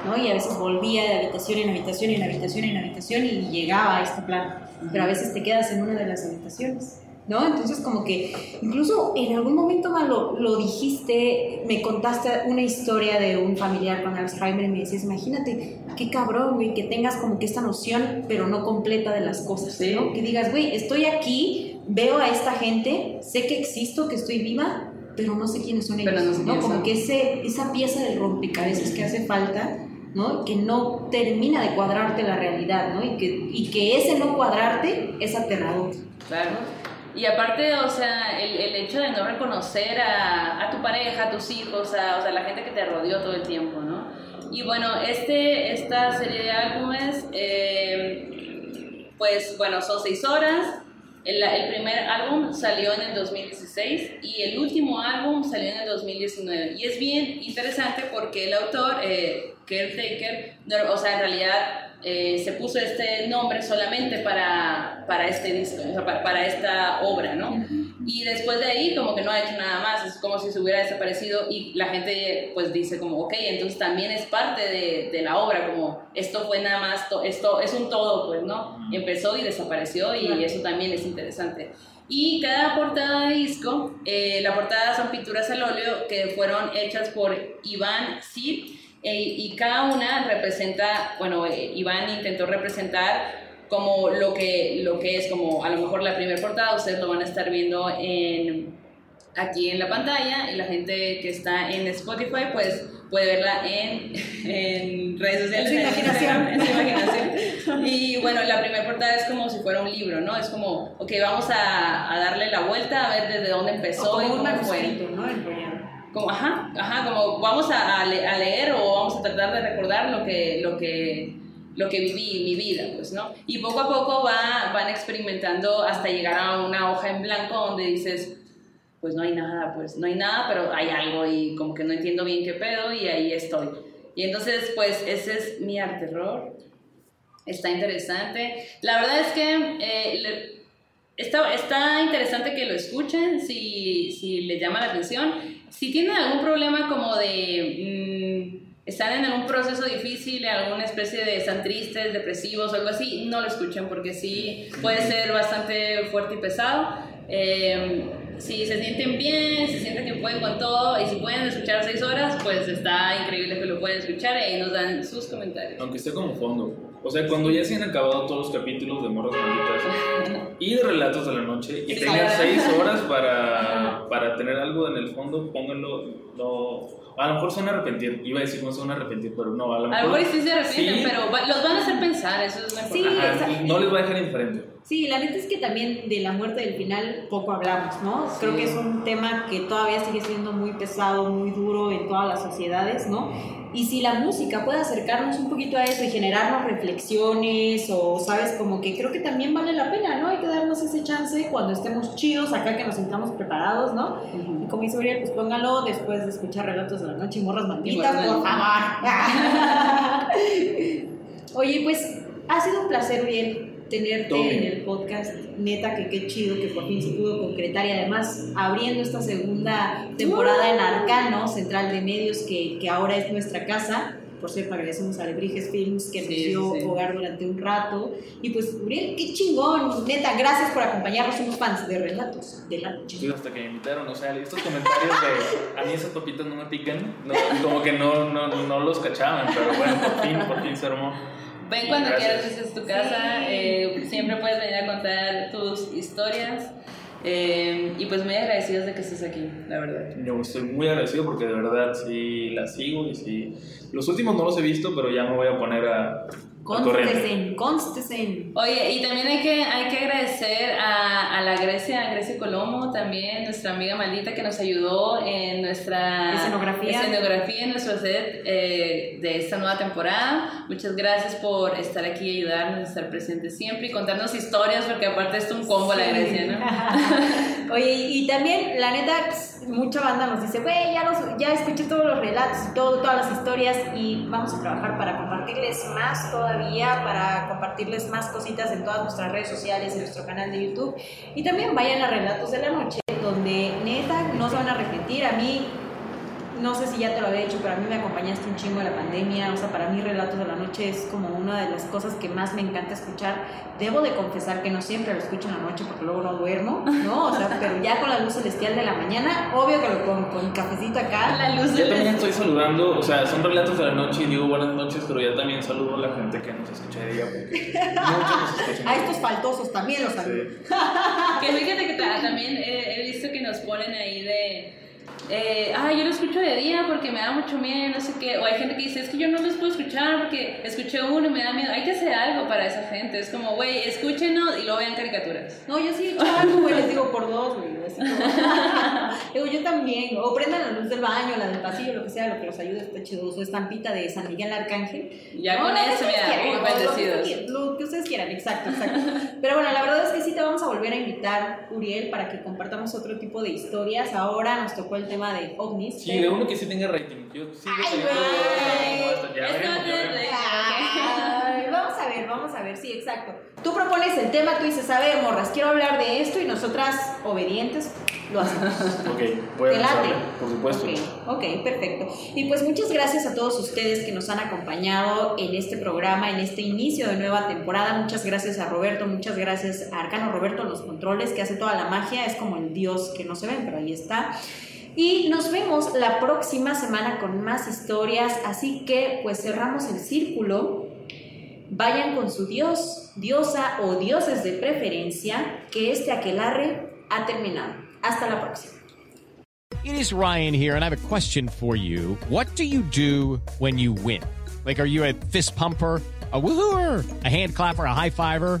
¿no? Y a veces volvía de habitación en habitación, en habitación, en habitación y llegaba a este plan, pero a veces te quedas en una de las habitaciones. ¿No? Entonces como que incluso en algún momento lo, lo dijiste, me contaste una historia de un familiar con Alzheimer y me decías, imagínate, qué cabrón, güey, que tengas como que esta noción, pero no completa de las cosas, ¿no? Que digas, güey, estoy aquí, veo a esta gente, sé que existo, que estoy viva, pero no sé quiénes son ellos, ¿no? Como que ese, esa pieza del rompecabezas que hace falta, ¿no? Que no termina de cuadrarte la realidad, ¿no? Y que, y que ese no cuadrarte es aterrador. Claro. Y aparte, o sea, el, el hecho de no reconocer a, a, tu pareja, a tus hijos, a, o sea, la gente que te rodeó todo el tiempo, ¿no? Y bueno, este, esta serie de álbumes, eh, pues bueno, son seis horas, el, el, primer álbum salió en el 2016 y el último álbum salió en el 2019. Y es bien interesante porque el autor, eh, Caretaker, o sea, en realidad eh, se puso este nombre solamente para, para este disco, o sea, para, esta obra, ¿no? Y después de ahí como que no ha hecho nada más, es como si se hubiera desaparecido y la gente pues dice como, ok, entonces también es parte de, de la obra, como esto fue nada más, esto es un todo, pues, ¿no? Empezó y desapareció y eso también es interesante. Y cada portada de disco, eh, la portada son pinturas al óleo que fueron hechas por Iván Cid e, y cada una representa, bueno, eh, Iván intentó representar como lo que, lo que es como a lo mejor la primera portada, ustedes lo van a estar viendo en, aquí en la pantalla y la gente que está en Spotify pues puede verla en, en redes sociales. En su imaginación. En su imaginación. Y bueno, la primera portada es como si fuera un libro, ¿no? Es como, ok, vamos a, a darle la vuelta a ver desde dónde empezó como y un cómo fue. ¿no? como, ajá, ajá, como vamos a, a, leer o vamos a tratar de recordar lo que, lo que, lo que viví, mi vida, pues, ¿no? Y poco a poco va, van experimentando hasta llegar a una hoja en blanco donde dices, pues no hay nada, pues no hay nada, pero hay algo y como que no entiendo bien qué pedo y ahí estoy. Y entonces, pues ese es mi arte. Está interesante. La verdad es que eh, está, está interesante que lo escuchen si, si les llama la atención. Si tienen algún problema como de... Están en algún proceso difícil, alguna especie de están tristes, depresivos o algo así, no lo escuchen porque sí puede ser bastante fuerte y pesado. Eh, si se sienten bien, se sienten que pueden con todo y si pueden escuchar seis horas, pues está increíble que lo pueden escuchar y nos dan sus comentarios. Aunque esté como fondo. O sea, cuando ya se han acabado todos los capítulos de Morras Malditas y de Relatos de la Noche y tengan seis horas para, para tener algo en el fondo, pónganlo. No, a lo mejor se van a arrepentir. Iba a decir no se van a arrepentir, pero no. A lo mejor, a lo mejor sí se arrepienten, pero los van a hacer pensar. Eso es importante. Sí, no les va a dejar indiferente. Sí, la neta es que también de la muerte del final poco hablamos, ¿no? Creo que es un tema que todavía sigue siendo muy pesado, muy duro en todas las sociedades, ¿no? Y si la música puede acercarnos un poquito a eso y generarnos reflexiones o, sabes, como que creo que también vale la pena, ¿no? Hay que darnos ese chance cuando estemos chidos, acá que nos sintamos preparados, ¿no? Y como dice Uriel, pues póngalo después de escuchar Relatos de la Noche y Morras Malditas, por favor. Oye, pues ha sido un placer, Uriel tenerte en el podcast. Neta, que qué chido que por fin se pudo concretar y además abriendo esta segunda temporada en Arcano, Central de Medios, que, que ahora es nuestra casa. Por cierto, agradecemos a Lebrijes Films que nos dio hogar durante un rato. Y pues, Uriel, qué chingón. Neta, gracias por acompañarnos. Somos fans de Relatos de la Noche. hasta que me invitaron, o sea, estos comentarios de a mí esas topitas no me pican, como que no, no, no los cachaban, pero bueno, por fin, por fin se armó. Ven cuando quieras, esta es tu casa. Eh, siempre puedes venir a contar tus historias. Eh, y pues muy agradecidos de que estés aquí, la verdad. Yo estoy muy agradecido porque de verdad sí la sigo y sí. Los últimos no los he visto, pero ya me voy a poner a, Constesen, constesen. Oye, y también hay que, hay que agradecer a, a la Grecia, a Grecia Colomo, también, nuestra amiga maldita que nos ayudó en nuestra escenografía, escenografía en nuestro set eh, de esta nueva temporada. Muchas gracias por estar aquí y ayudarnos, estar presentes siempre y contarnos historias, porque aparte es un combo la Grecia, ¿no? Oye, y también, la neta, mucha banda nos dice, güey, ya, ya escuché todos los relatos todo, todas las historias y vamos a trabajar para compartirles más todavía para compartirles más cositas en todas nuestras redes sociales, en nuestro canal de YouTube. Y también vayan a Relatos de la Noche, donde neta no se van a arrepentir. A mí no sé si ya te lo había dicho, pero a mí me acompañaste un chingo de la pandemia. O sea, para mí Relatos de la Noche es como una de las cosas que más me encanta escuchar. Debo de confesar que no siempre lo escucho en la noche porque luego no duermo, ¿no? O sea, pero ya con la luz celestial de la mañana, obvio que lo pongo con cafecito acá. La luz Yo también estoy saludando, o sea, son Relatos de la Noche y digo buenas noches, pero ya también saludo a la gente que nos escucha de día porque A estos faltosos también los saludo. que fíjate que también he visto que nos ponen ahí de eh, ah, yo lo escucho de día porque me da mucho miedo, no sé qué. O hay gente que dice, es que yo no los puedo escuchar porque escuché uno y me da miedo. Hay que hacer algo para esa gente. Es como, güey, escúchenos y luego vean caricaturas. No, yo sí he hecho algo, güey, les digo por dos, güey. digo, yo también. O prendan la luz del baño, la del pasillo, lo que sea, lo que los ayude, está chido. Su estampita de San Miguel Arcángel. Ya con eso, ya, muy bendecidos. Lo que ustedes quieran, exacto, exacto. Pero bueno, la verdad es que sí te vamos a volver a invitar, Uriel, para que compartamos otro tipo de historias. Ahora nos tocó el tema de ovnis. Sí, de uno que sí tenga rating. Yo sí Ay, a ver, sí, exacto. Tú propones el tema, tú dices, a ver, morras, quiero hablar de esto y nosotras, obedientes, lo hacemos. ok, voy a por supuesto. Okay, ok, perfecto. Y pues muchas gracias a todos ustedes que nos han acompañado en este programa, en este inicio de nueva temporada. Muchas gracias a Roberto, muchas gracias a Arcano Roberto los controles, que hace toda la magia, es como el dios que no se ven, pero ahí está. Y nos vemos la próxima semana con más historias, así que pues cerramos el círculo. Vayan con su dios, diosa o dioses de preferencia, que este aquelarre ha terminado. Hasta la próxima. It is Ryan here and I have a question for you. What do you do when you win? Like are you a fist pumper, a woohooer, a hand clapper, a high fiver?